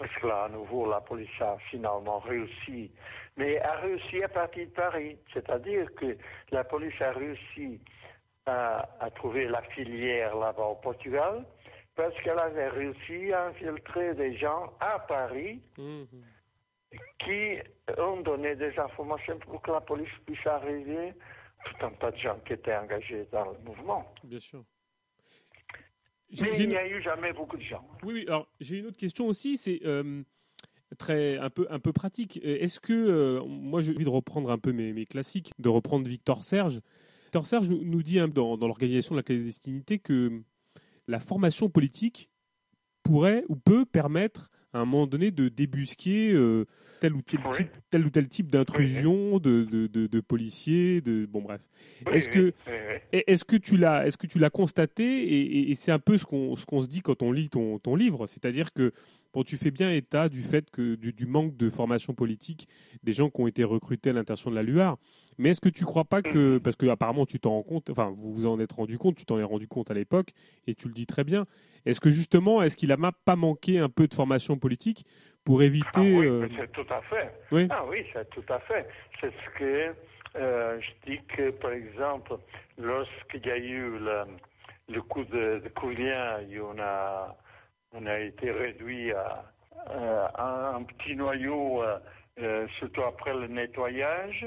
parce que là, à nouveau, la police a finalement réussi, mais a réussi à partir de Paris. C'est-à-dire que la police a réussi à, trouver la filière là-bas au Portugal, parce qu'elle avait réussi à infiltrer des gens à Paris. Mhm qui ont donné des informations pour que la police puisse arriver, tout un tas de gens qui étaient engagés dans le mouvement. Bien sûr. Mais il n'y a eu jamais beaucoup de gens. Oui, oui. Alors, j'ai une autre question aussi, c'est euh, très un peu un peu pratique. Est-ce que euh, moi j'ai envie de reprendre un peu mes, mes, classiques, de reprendre Victor Serge. Victor Serge nous dit hein, dans, dans l'organisation de la clandestinité que la formation politique pourrait ou peut permettre à un moment donné de débusquer euh, tel, ou tel, type, tel ou tel type d'intrusion de, de, de, policiers, de bon bref. est-ce que est-ce que tu l'as est-ce que tu l'as constaté? Et, et, c'est un peu ce qu'on ce qu'on se dit quand on lit ton, ton livre, c'est-à-dire que Bon, tu fais bien état du fait que du, du, manque de formation politique des gens qui ont été recrutés à l'intention de la Luar. Mais est-ce que tu crois pas que, parce que apparemment tu t'en rends compte, enfin vous vous en êtes rendu compte, tu t'en es rendu compte à l'époque et tu le dis très bien. Est-ce que justement, est-ce qu'il a pas manqué un peu de formation politique pour éviter ah oui, euh, c'est tout à fait. Oui, ah oui, c'est tout à fait. C'est ce que euh, je dis que par exemple, lorsqu'il y a eu le, le coup de, de Coulien, on a on a été réduit à, un, petit noyau, surtout après le nettoyage,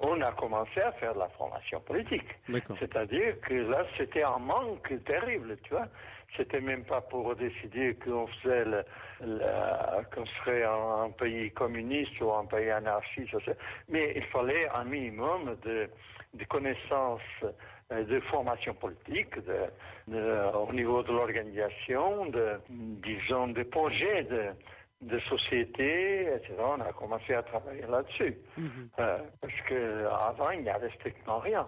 on a commencé à faire de la formation politique. C'est-à-dire que là, c'était un manque terrible, tu vois. C'était même pas pour décider qu'on faisait qu'on serait un, pays communiste ou un pays anarchiste, mais il fallait un minimum de, de connaissances euh, de formation politique, de, au niveau de l'organisation, de, disons, de projets de, de société, etc. On a commencé à travailler là-dessus. Mhm. euh, parce qu'avant, il n'y avait strictement rien.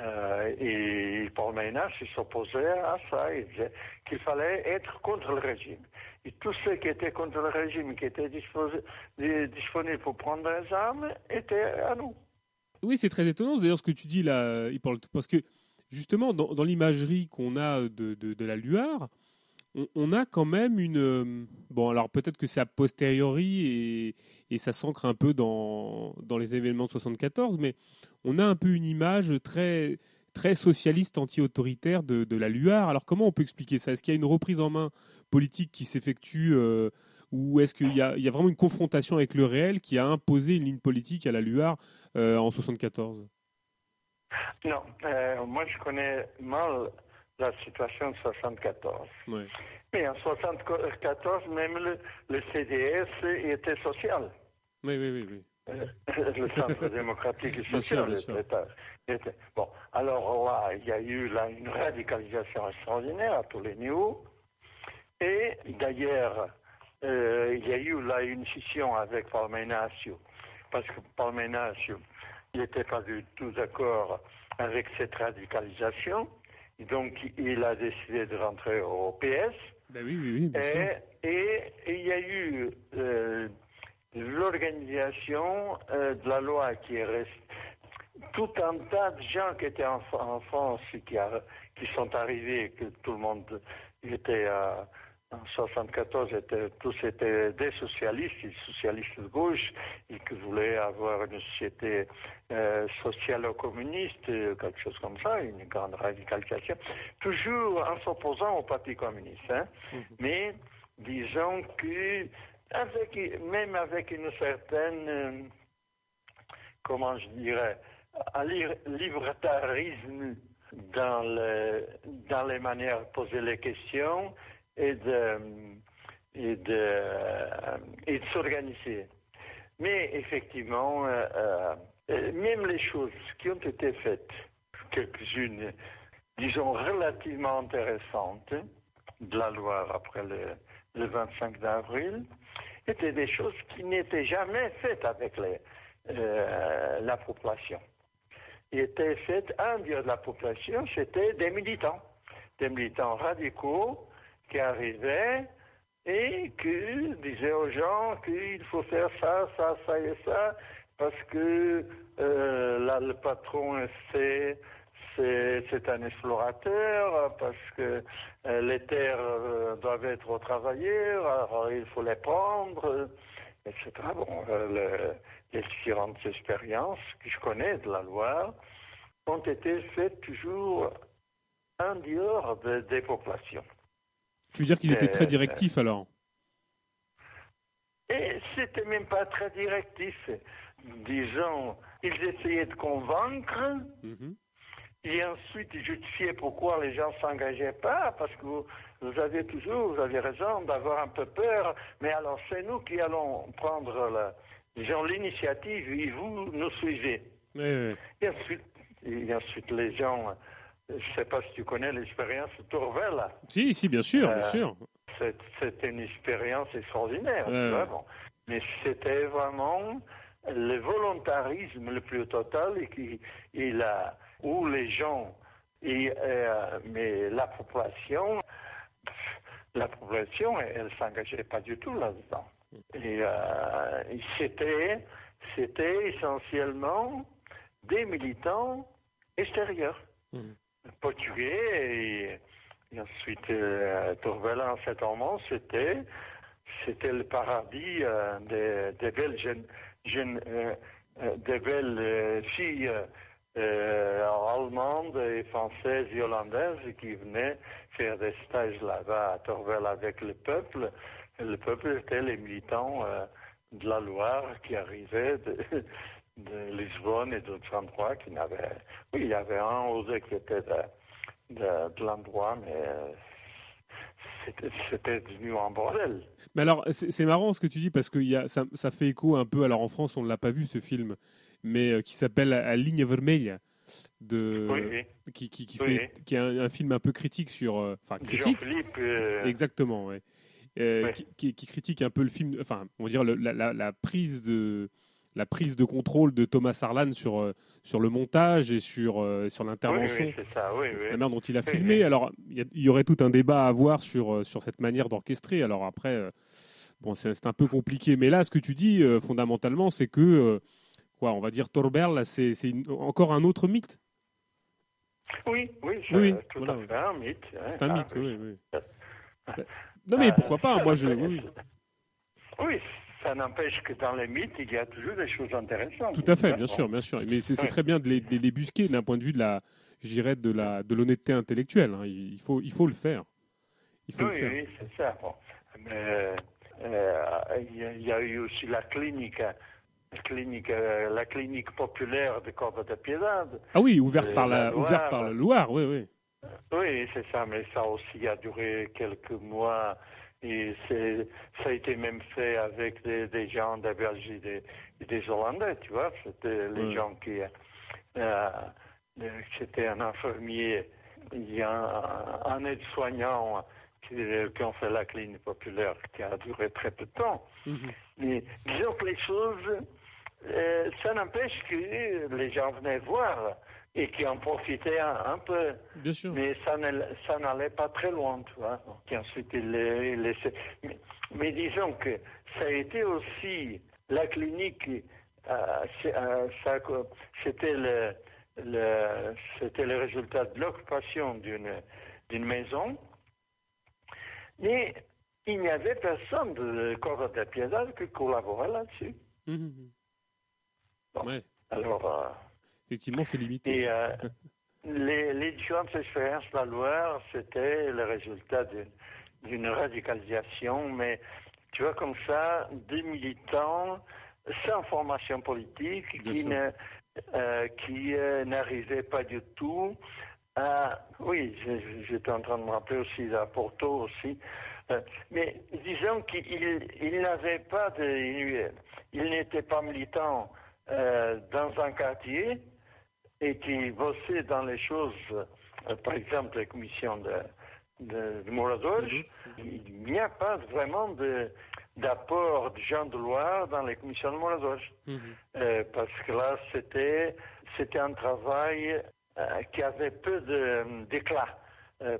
Euh, et Paul Maynard s'opposait à ça. Il disait qu'il fallait être contre le régime. Et tous ceux qui étaient contre le régime, qui étaient disponibles pour prendre des armes, étaient à nous. Oui, c'est très étonnant d'ailleurs ce que tu dis là, parce que justement, dans, l'imagerie qu'on a de, de, la Luar, on, a quand même une. Euh, bon, alors peut-être que c'est a posteriori et, et ça s'ancre un peu dans, dans les événements de 74, mais on a un peu une image très, très socialiste, anti-autoritaire de, de la Luar. Alors comment on peut expliquer ça? Est-ce qu'il y a une reprise en main politique qui s'effectue euh, ou est-ce qu'il y, y, a vraiment une confrontation avec le réel qui a imposé une ligne politique à la Luar euh, en 74 Non, euh, moi je connais mal la situation de 74. Mais en 74, même le, le CDS était social. Oui, oui, oui. oui. Euh, [LAUGHS] le centre démocratique et social était, Bon, alors là, il y a eu là une radicalisation extraordinaire à tous les niveaux. Et d'ailleurs, euh, il y a eu là une scission avec Palmenasio, parce que Palmenasio n'était pas du tout d'accord avec cette radicalisation. Donc, il a décidé de rentrer au PS. Ben oui, oui, oui, et, et, il y a eu euh, l'organisation euh, de la loi qui est restée. Tout un tas de gens qui étaient en, France et qui, qui sont arrivés, que tout le monde était en 74, tous étaient des socialistes, des socialistes de gauche, et qui voulaient avoir une société euh, sociale-communiste, quelque chose comme ça, une grande radicalisation, toujours en s'opposant au Parti communiste. Hein. Mhm. Mais disons que avec, même avec une certaine, euh, comment je dirais, un libertarisme dans, le, dans les manières de poser les questions et de, et de, s'organiser. Mais effectivement, euh, euh, même les choses qui ont été faites, quelques-unes, disons, relativement intéressantes, de la loi après le, le 25 d'avril, étaient des choses qui n'étaient jamais faites avec euh, la population. Il était fait, un de la population, c'était des militants, des militants radicaux qui arrivaient et qui disaient aux gens qu'il faut faire ça, ça, ça et ça, parce que euh, là, le patron c'est c'est un explorateur parce que euh, les terres euh, doivent être travaillées, alors il faut les prendre, etc. Bon, les différentes expériences que je connais de la Loire ont été faites toujours en dehors des populations. Tu veux dire qu'ils étaient très directifs alors Et c'était même pas très directif. Disons, ils essayaient de convaincre. Mhm. Et ensuite, justifier pourquoi les gens s'engageaient pas, parce que vous, vous, avez toujours, vous avez raison d'avoir un peu peur, mais alors c'est nous qui allons prendre l'initiative et vous nous suivez. Et, ensuite, et ensuite, les gens, je ne sais pas si tu connais l'expérience de Tourvel. Si, si, bien sûr, bien euh, sûr. C'était une expérience extraordinaire, mais c'était vraiment le volontarisme le plus total et qui il a où les gens, et, euh, mais la population, la population, elle ne s'engageait pas du tout là-dedans. Et euh, c'était, c'était essentiellement des militants extérieurs, mmh. Portugais et, ensuite euh, en cet moment, c'était c'était le paradis euh, des, belles euh, belles filles euh, allemandes et françaises et hollandaises qui venaient faire des stages là-bas à Torvel avec le peuple, le peuple était les militants de la Loire qui arrivaient de, de Lisbonne et d'autres endroits qui n'avaient. Oui, il y avait un osé qui était de, de, l'endroit, mais c'était devenu un bordel. Mais alors, c'est marrant ce que tu dis parce que y a, ça, ça, fait écho un peu. Alors en France, on ne l'a pas vu ce film, mais qui s'appelle La ligne vermeille de qui qui, qui fait qui est un, film un peu critique sur enfin critique exactement ouais. Qui, qui, critique un peu le film enfin on va dire la, la, la, prise de la prise de contrôle de Thomas Arlan sur, euh, sur le montage et sur, euh, sur l'intervention, oui, oui, la manière dont il a filmé. Alors, il y, aurait tout un débat à avoir sur, euh, sur cette manière d'orchestrer. Alors après, bon, c'est un peu compliqué. Mais là, ce que tu dis, fondamentalement, c'est que, quoi, on va dire Torberl, c'est encore un autre mythe. Oui, oui, c'est fait un mythe. Hein. C'est un mythe, oui. oui. [LAUGHS] non, mais pourquoi pas Moi, je. Oui. oui ça n'empêche que dans les mythes, il y a toujours des choses intéressantes. Tout à fait, bien sûr, bien sûr. Mais c'est très bien de les, de busquer d'un point de vue de la, de la, de l'honnêteté intellectuelle. Hein. Il faut, il faut le faire. Il faut oui, le faire. oui, c'est ça. Mais euh, il y a eu aussi la clinique. La clinique, euh, la clinique populaire de Corbe de Piedade. Ah oui, ouverte par la, ouverte par la Loire, oui, oui. Oui, c'est ça, mais ça aussi a duré quelques mois. Et ça a été même fait avec des, des gens de Belgique et des, des, Hollandais, tu vois. C'était les gens qui. Euh, c'était un infirmier, il y a un, un aide-soignant qui, qui, ont fait la clinique populaire qui a duré très peu de temps. Mhm. Mais disons que les choses, euh, ça n'empêche que les gens venaient voir et qui en profitaient un, peu. Bien sûr. Mais ça n'allait pas très loin, tu vois. Qui ensuite les mais, mais, disons que ça a été aussi la clinique. Euh, euh, c'était le, le c'était le résultat de l'occupation d'une d'une maison, mais il n'y avait personne de corps de Piedade qui collaborait là-dessus. Mmh, mmh. Alors. Euh, Effectivement, c'est limité. Et euh, [LAUGHS] les, les, différentes expériences de la Loire, c'était le résultat d'une radicalisation, mais tu vois, comme ça, des militants sans formation politique qui ne euh, qui euh, n'arrivaient pas du tout à... Oui, j'étais en train de me rappeler aussi à Porto aussi. mais disons qu'il il, n'avait pas de... Il, il n'était pas militant dans un quartier, et qui bossaient dans les choses, euh, par exemple la commission de, de, de mhm. il n'y a pas vraiment de, d'apport de Jean de Loire dans les commissions de Moradoge. Mhm. Euh, parce que là, c'était, c'était un travail euh, qui avait peu de, d'éclat.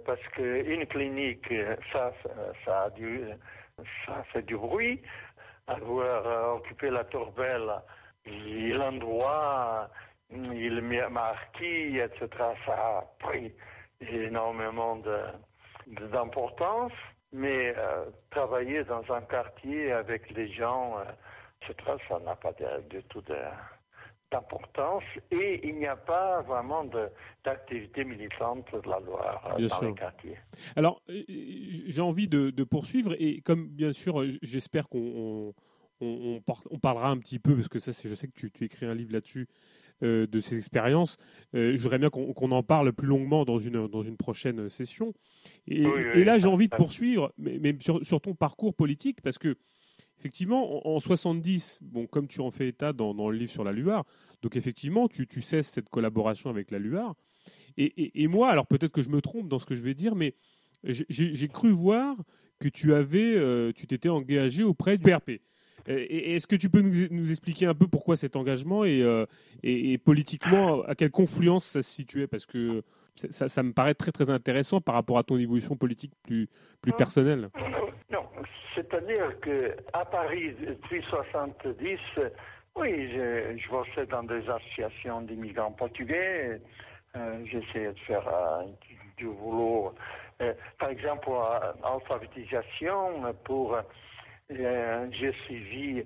parce qu'une clinique, ça, ça, a du, ça fait du bruit. Avoir occupé la torbelle, l'endroit il marqué, etc. Ça a pris énormément d'importance, mais euh, travailler dans un quartier avec les gens, euh, etc., ça n'a pas du tout d'importance et il n'y a pas vraiment d'activité militante de la Loire euh, dans les quartiers. Alors, j'ai envie de, poursuivre et comme bien sûr, j'espère qu'on on, parlera un petit peu, parce que ça, je sais que tu, tu écris un livre là-dessus, euh, de ces expériences. Euh, je voudrais bien qu'on en parle plus longuement dans une, dans une prochaine session. Et, là, j'ai envie de poursuivre, mais, sur, ton parcours politique, parce que effectivement, en, 70, bon, comme tu en fais état dans, le livre sur la Luar, donc effectivement, tu, tu cesses cette collaboration avec la Luar. Et, moi, alors peut-être que je me trompe dans ce que je vais dire, mais j'ai cru voir que tu avais, euh, tu t'étais engagé auprès du PRP. Est-ce que tu peux nous, expliquer un peu pourquoi cet engagement euh, et, politiquement à quelle confluence ça se situait? Parce que ça, me paraît très très intéressant par rapport à ton évolution politique plus, plus personnelle. Non, c'est-à-dire que à Paris depuis 70, oui, je, je bossais dans des associations d'immigrants portugais. Euh, J'essayais de faire euh, du, boulot, euh, par exemple, alphabétisation pour euh, j'ai suivi,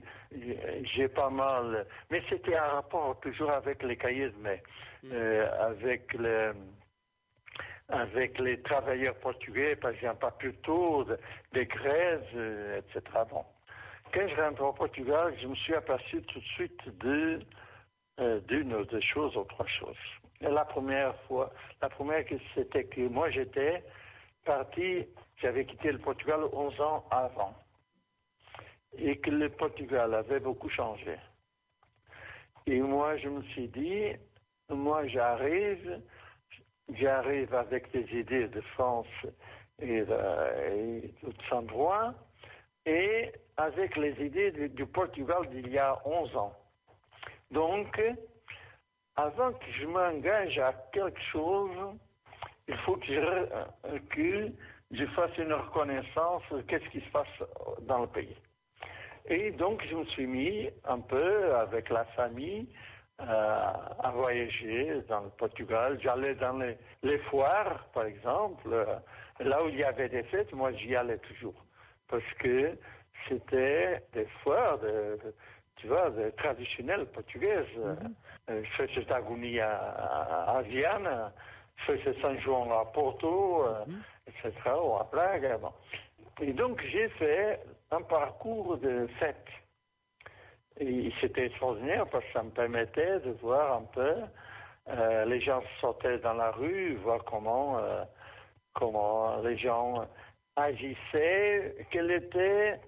j'ai pas mal, mais c'était un rapport toujours avec les cahiers de mai, mm. euh, avec le, avec les travailleurs portugais, par exemple à Puerto, des Grèces, euh, etc. Bon. Quand je rentre au Portugal, je me suis aperçu tout de suite de euh, d'une ou deux choses ou trois choses. la première fois, la première c'était que moi j'étais parti, j'avais quitté le Portugal 11 ans avant et que le Portugal avait beaucoup changé. Et moi, je me suis dit, moi, j'arrive, j'arrive avec des idées de France et, d'autres endroits, et avec les idées du, Portugal d'il y a 11 ans. Donc, avant que je m'engage à quelque chose, il faut que je, je fasse une reconnaissance de qu'est-ce qui se passe dans le pays. Et donc, je me suis mis un peu avec la famille euh, à voyager dans le Portugal. J'allais dans les, foires, par exemple. Euh, là où il y avait des fêtes, moi, j'y allais toujours. Parce que c'était des foires, de, tu vois, traditionnelles portugaises. Mm -hmm. d'Agonie à, à, Vienne, fête Saint-Jean à Porto, mhm. etc., ou à Prague. Et donc, j'ai fait un parcours de fête. C'était extraordinaire parce que ça me permettait de voir un peu euh, les gens sortaient dans la rue, voir comment, euh, comment les gens agissaient, quel était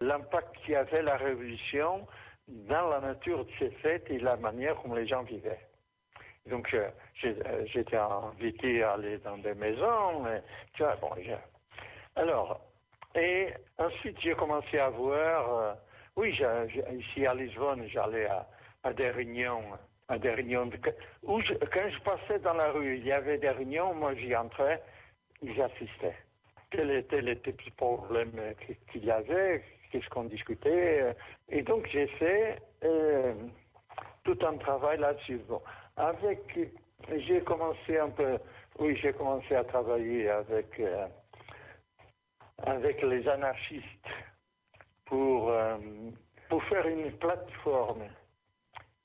l'impact qu'y avait la révolution dans la nature de ces fêtes et la manière comme les gens vivaient. Donc, euh, j'étais invité à aller dans des maisons. bon, alors, et ensuite, j'ai commencé à voir, euh, oui, ici à Lisbonne, j'allais à, des réunions, à des réunions où quand je passais dans la rue, il y avait des réunions, moi j'y entrais, j'assistais. Quels étaient les petits problèmes qu'il y avait, qu'est-ce qu'on discutait. Et donc j'ai fait euh, tout un travail là-dessus. Avec, j'ai commencé un peu, oui, j'ai commencé à travailler avec euh, avec les anarchistes pour, euh, pour faire une plateforme.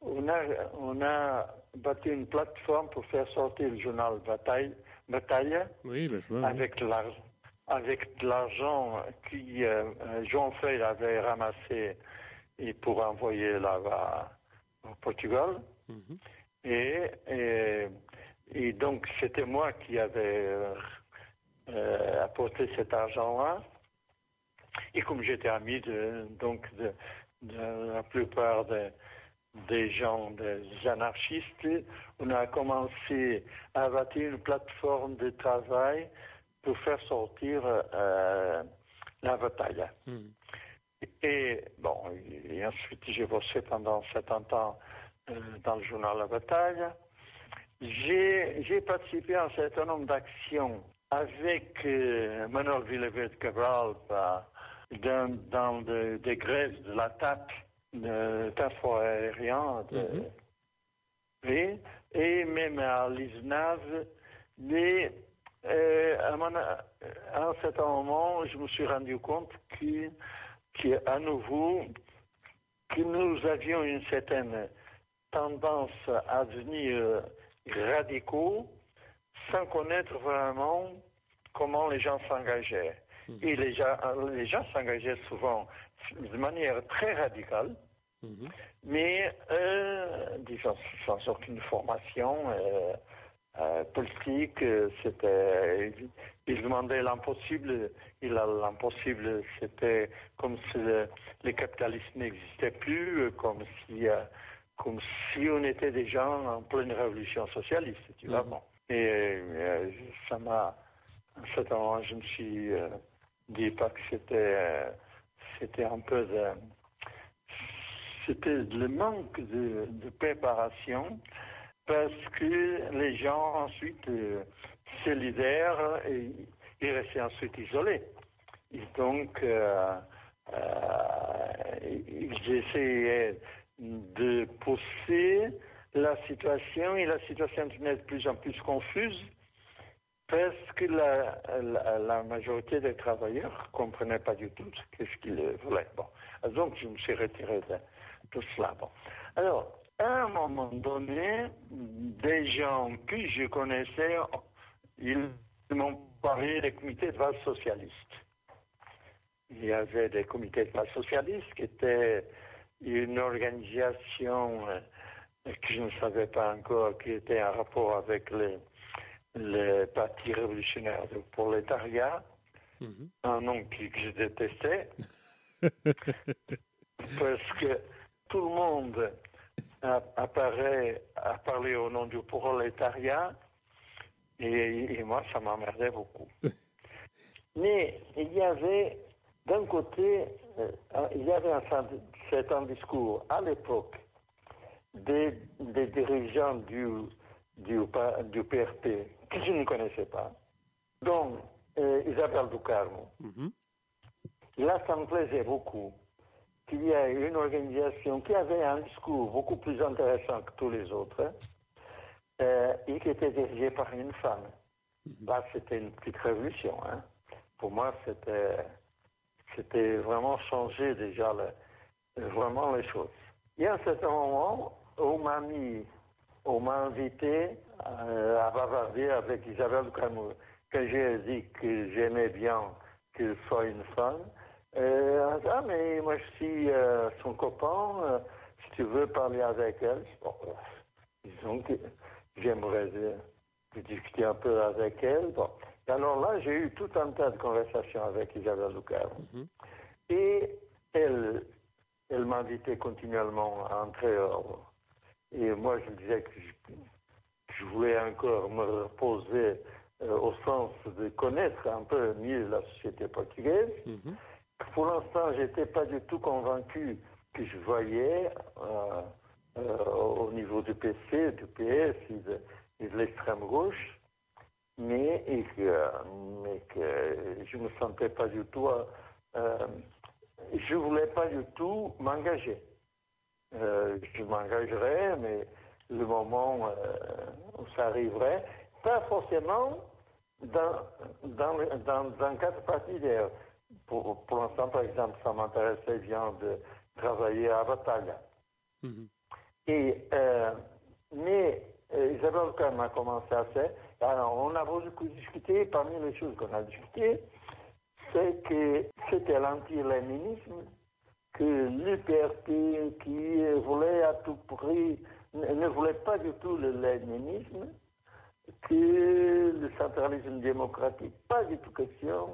On a, on a bâti une plateforme pour faire sortir le journal Bataille, Bataille oui, ben avec l'argent avec l'argent que euh, Jean Frey avait ramassé et pour envoyer là-bas au Portugal. Mhm. et, et, et, donc c'était moi qui avais euh, apporter cet argent-là. Et comme j'étais ami de, donc de, la plupart des gens, des anarchistes, on a commencé à bâtir une plateforme de travail pour faire sortir euh, la bataille. Hmm. Et bon, et ensuite j'ai bossé pendant 70 ans euh, dans le journal La Bataille. J'ai participé à un certain nombre d'actions avec euh, Manuel Villevet Cabral bah, dans, dans des grèves de l'attaque de transport aérien de, mhm. et, même à l'ISNAV. Mais euh, à, un certain moment, je me suis rendu compte qu'à nouveau, que nous avions une certaine tendance à devenir radicaux sans connaître vraiment comment les gens s'engageaient. Mhm. Et les gens, les gens s'engageaient souvent de manière très radicale, mhm. mais euh, disons, sans aucune formation euh, euh, politique. C'était, ils demandaient l'impossible, et l'impossible, c'était comme si le, le capitalisme n'existait plus, comme si, comme si on était des gens en pleine révolution socialiste, tu vois. Mhm. Bon. Et euh, ça m'a, à cet moment, je me suis euh, dit pas que c'était, euh, c'était un peu de, c'était le manque de, de, préparation parce que les gens ensuite se libèrent et ils restent ensuite isolés. Et donc, ils essayaient de pousser la situation et la situation de plus en plus confuse parce que la, majorité des travailleurs ne comprenaient pas du tout ce qu'ils voulaient. Bon. Donc, je me suis retiré de tout cela. Bon. Alors, à un moment donné, des gens que je connaissais ils m'ont parlé des comités de base socialistes. Il y avait des comités de base socialistes qui étaient une organisation euh, que je ne savais pas encore qui était en rapport avec le, le Parti révolutionnaire du prolétariat, mhm. un nom que, je détestais, [LAUGHS] parce que tout le monde apparaît à parler au nom du prolétariat, et, moi, ça m'emmerdait beaucoup. [LAUGHS] Mais il y avait, d'un côté, euh, il y avait un certain discours à l'époque des, dirigeants du, du, du, PRP que je ne connaissais pas, dont euh, Isabelle Ducarmo. Mm Là, ça me plaisait beaucoup qu'il y ait une organisation qui avait un discours beaucoup plus intéressant que tous les autres euh, et qui était dirigée par une femme. Mhm. Là, c'était une petite révolution. Hein. Pour moi, c'était, c'était vraiment changer déjà vraiment les choses. Y a un certain moment, on m'a mis, on m'a invité euh, à bavarder avec Isabelle Camus. Quand j'ai dit que j'aimais bien qu'elle soit une femme, euh, ah mais moi je suis euh, son copain, euh, si tu veux parler avec elle, bon, disons que j'aimerais discuter un peu avec elle. Bon. Et alors là, j'ai eu tout un tas de conversations avec Isabelle Lucas. Mhm. Et elle, elle m'invitait continuellement à entrer. Et moi, je disais que je, voulais encore me reposer au sens de connaître un peu mieux la société portugaise. Mhm. Pour l'instant, je n'étais pas du tout convaincu que je voyais euh, euh, au niveau du PC, du PS et de, l'extrême gauche, mais, que, mais que je ne me sentais pas du tout. Euh, je ne voulais pas du tout m'engager. Je m'engagerais, mais le moment où ça arriverait, pas forcément dans, dans, dans, un cadre particulier pour, pour l'instant, par exemple, ça m'intéressait bien de travailler à Bataille. Mhm. Et, euh, mais euh, Isabelle, quand même, a commencé à faire, alors on a beaucoup discuté, parmi les choses qu'on a discutées, c'est que c'était l'anti-léninisme, que l'UPRP qui voulait à tout prix, ne voulait pas du tout le léninisme, que le centralisme démocratique, pas du tout question,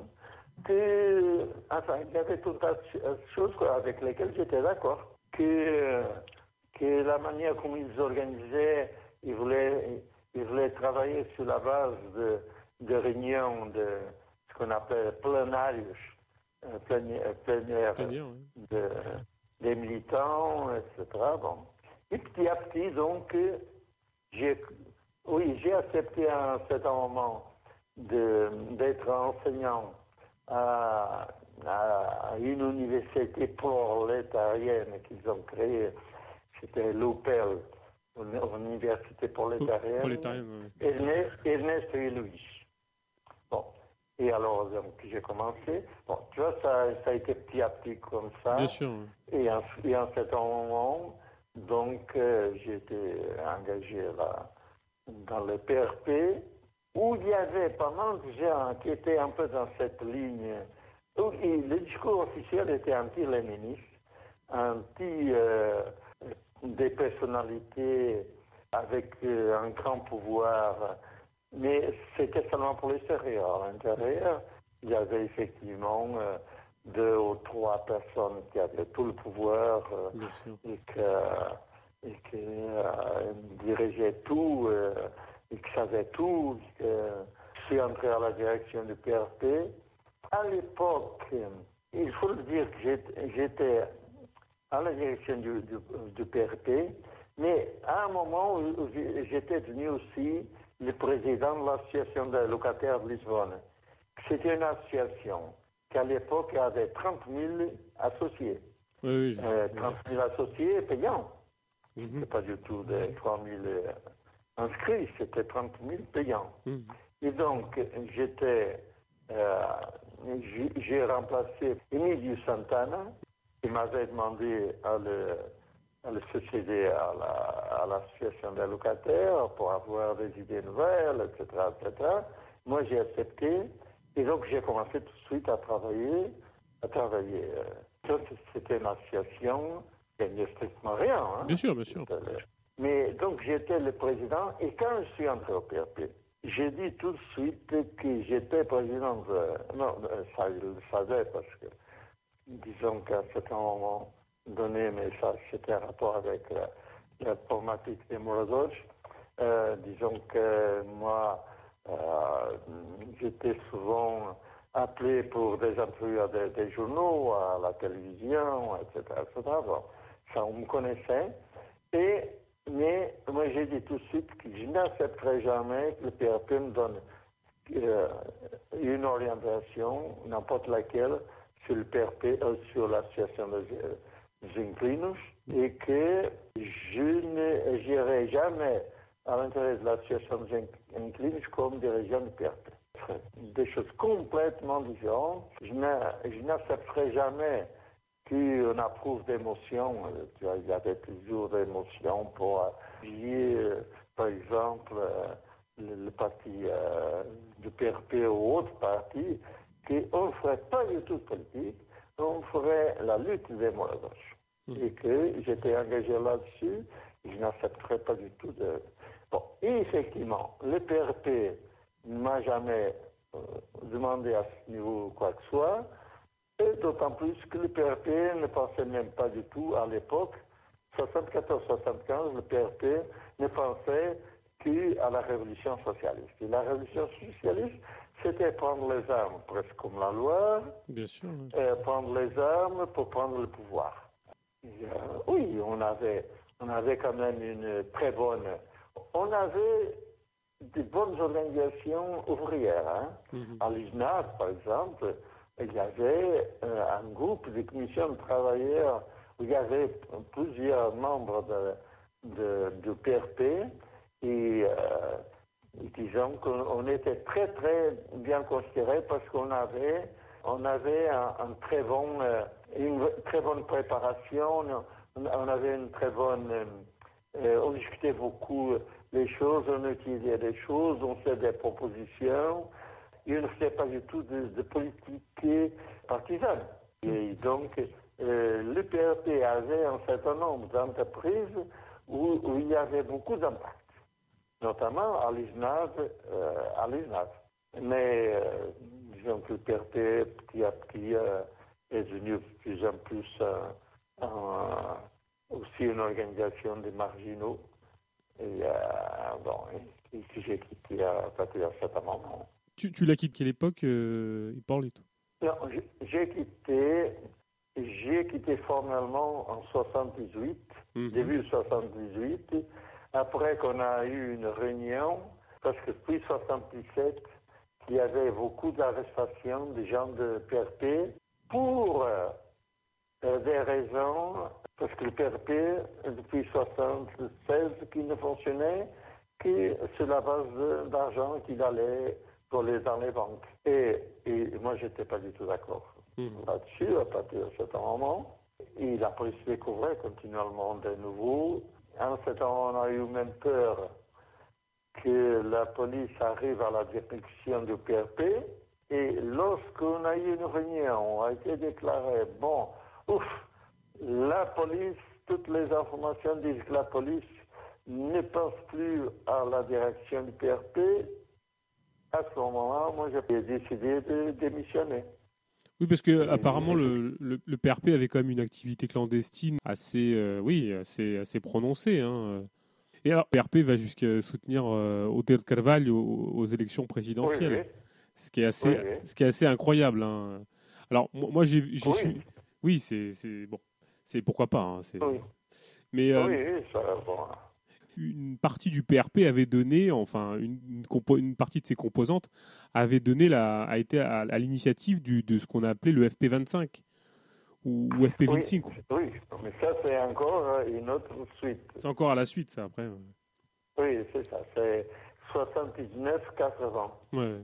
que, enfin, il y avait tout un tas de choses avec lesquelles j'étais d'accord. Que, que la manière comme ils organisaient, ils voulaient, ils voulaient travailler sur la base de, de réunions de ce qu'on appelle plénarius, euh, plénière, de, des militants, etc. Bon. Et petit à petit, donc, j'ai, oui, j'ai accepté à un certain moment d'être enseignant à, une université prolétarienne qu'ils ont créée. C'était l'OPEL, une université prolétarienne. Ernest, et Louis. Et alors, donc, j'ai commencé. Bon, tu vois, ça, ça a été petit à petit comme ça. Bien sûr. Et en, et en certain moment, donc, euh, j'ai été engagé là, dans le PRP où il y avait de gens qui étaient un peu dans cette ligne, où le discours officiel était anti-léniniste, anti euh, des personnalités avec euh, un grand pouvoir, mais c'était seulement pour l'extérieur. À l'intérieur, il y avait effectivement euh, deux ou trois personnes qui avaient tout le pouvoir et, qui et qui dirigeaient tout il savait tout. je suis entré à la direction du PRP. À l'époque, il faut le dire que j'étais à la direction du, PRP, mais à un moment j'étais devenu aussi le président de l'association des locataires de Lisbonne. C'était une association qui à l'époque avait 30 000 associés. Oui, 30 000 euh, associés payants. Mm -hmm. pas du tout des 3 000 inscrits, c'était 30 000 payants. Mmh. Et donc, j'étais, euh, j'ai remplacé Emilio Santana, qui m'avait demandé à le, le succéder à l'association des locataires pour avoir des idées nouvelles, etc., etc. moi j'ai accepté. Et donc j'ai commencé tout de suite à travailler. À travailler. Euh, c'était une association qui gagnait strictement rien. Hein. Bien sûr, bien sûr. Mais donc j'étais le président et quand je suis entré au PRP, j'ai dit tout de suite que j'étais président de... Non, ça, il le savait parce que, disons qu'à un moment donné, mais ça, c'était un rapport avec la, la des Morozoch. Euh, disons que moi, euh, j'étais souvent appelé pour des interviews à des, journaux, à la télévision, etc. ça, on me connaissait. Et, mais moi, j'ai dit tout de suite que je n'accepterai jamais que le PRP me donne euh, une orientation, n'importe laquelle, sur le PRP, sur l'association des inclinus, et que je n'irai jamais à l'intérieur de l'association des inclinus comme dirigeant du PRP des choses complètement différentes. Je n'accepterai jamais qu'on approuve des motions. Euh, il y avait toujours des motions pour appuyer, euh, par exemple, euh, le, parti du PRP ou autre parti, qu'on ne ferait pas du tout de politique, on ferait la lutte des gauche. Mmh. Et que j'étais engagé là-dessus, je n'accepterais pas du tout de... Bon, effectivement, le PRP ne m'a jamais euh, demandé à ce niveau quoi que ce soit, et d'autant plus que le PRP ne pensait même pas du tout à l'époque, 74-75, le PRP ne pensait qu'à la révolution socialiste. Et la révolution socialiste, c'était prendre les armes, presque comme la loi, Bien sûr. Euh, prendre les armes pour prendre le pouvoir. Euh, oui, on avait, on avait quand même une très bonne. On avait des bonnes organisations ouvrières. Hein. Mhm. À l'ISNAD, par exemple, il y avait euh, un groupe de commissions de travailleurs où il y avait plusieurs membres de, de, PRP et euh, disons qu'on était très très bien considérés parce qu'on avait on avait un, très bon euh, une très bonne préparation on, avait une très bonne on discutait beaucoup les choses, on utilisait des choses, on fait des propositions, on ne fait pas du tout de, politique partisane. Et donc, euh, PRP avait un certain nombre d'entreprises où, il y avait beaucoup d'impact, notamment à l'ISNAV. Euh, Mais euh, disons que le PRP, petit à petit, est devenu de plus en plus aussi une organisation des marginaux. Et euh, bon, j'ai quitté à partir d'un certain moment. Tu, tu l'as quitté quelle époque, euh, il parle et tout Non, j'ai quitté, j'ai quitté formellement en 78, mhm. début 78, après qu'on a eu une réunion, parce que depuis 77, il y avait beaucoup d'arrestations de gens de PRP pour euh, des raisons parce que le PRP, depuis 1976, qui ne fonctionnait que sur la base d'argent qu'il allait voler dans les banques. Et, et moi, j'étais pas du tout d'accord mmh. là-dessus à partir de ce moment. Et la police découvrait continuellement de nouveaux. En ce temps, on a eu même peur que la police arrive à la direction du PRP. Et lorsqu'on a eu une réunion, on a été déclaré, bon, ouf, la police, toutes les informations disent que la police ne pense plus à la direction du PRP. À ce moment-là, moi, j'ai décidé de démissionner. Oui, parce que apparemment le, le, PRP avait quand même une activité clandestine assez, euh, oui, assez, assez prononcée. Hein. Et alors, le PRP va jusqu'à soutenir euh, Hotel Carvalho aux, élections présidentielles, ce qui est assez, ce qui est assez incroyable. Hein. Alors moi, j'ai, oui. Su... oui, c'est bon c'est pourquoi pas. Hein, Mais euh, une partie du PRP avait donné, enfin une, une, partie de ses composantes avait donné la, a été à, l'initiative de ce qu'on a appelé le FP25 ou, FP25. Oui, mais ça c'est encore euh, une autre suite. C'est encore à la suite ça après. Oui, c'est ça, c'est 79-80. Ouais.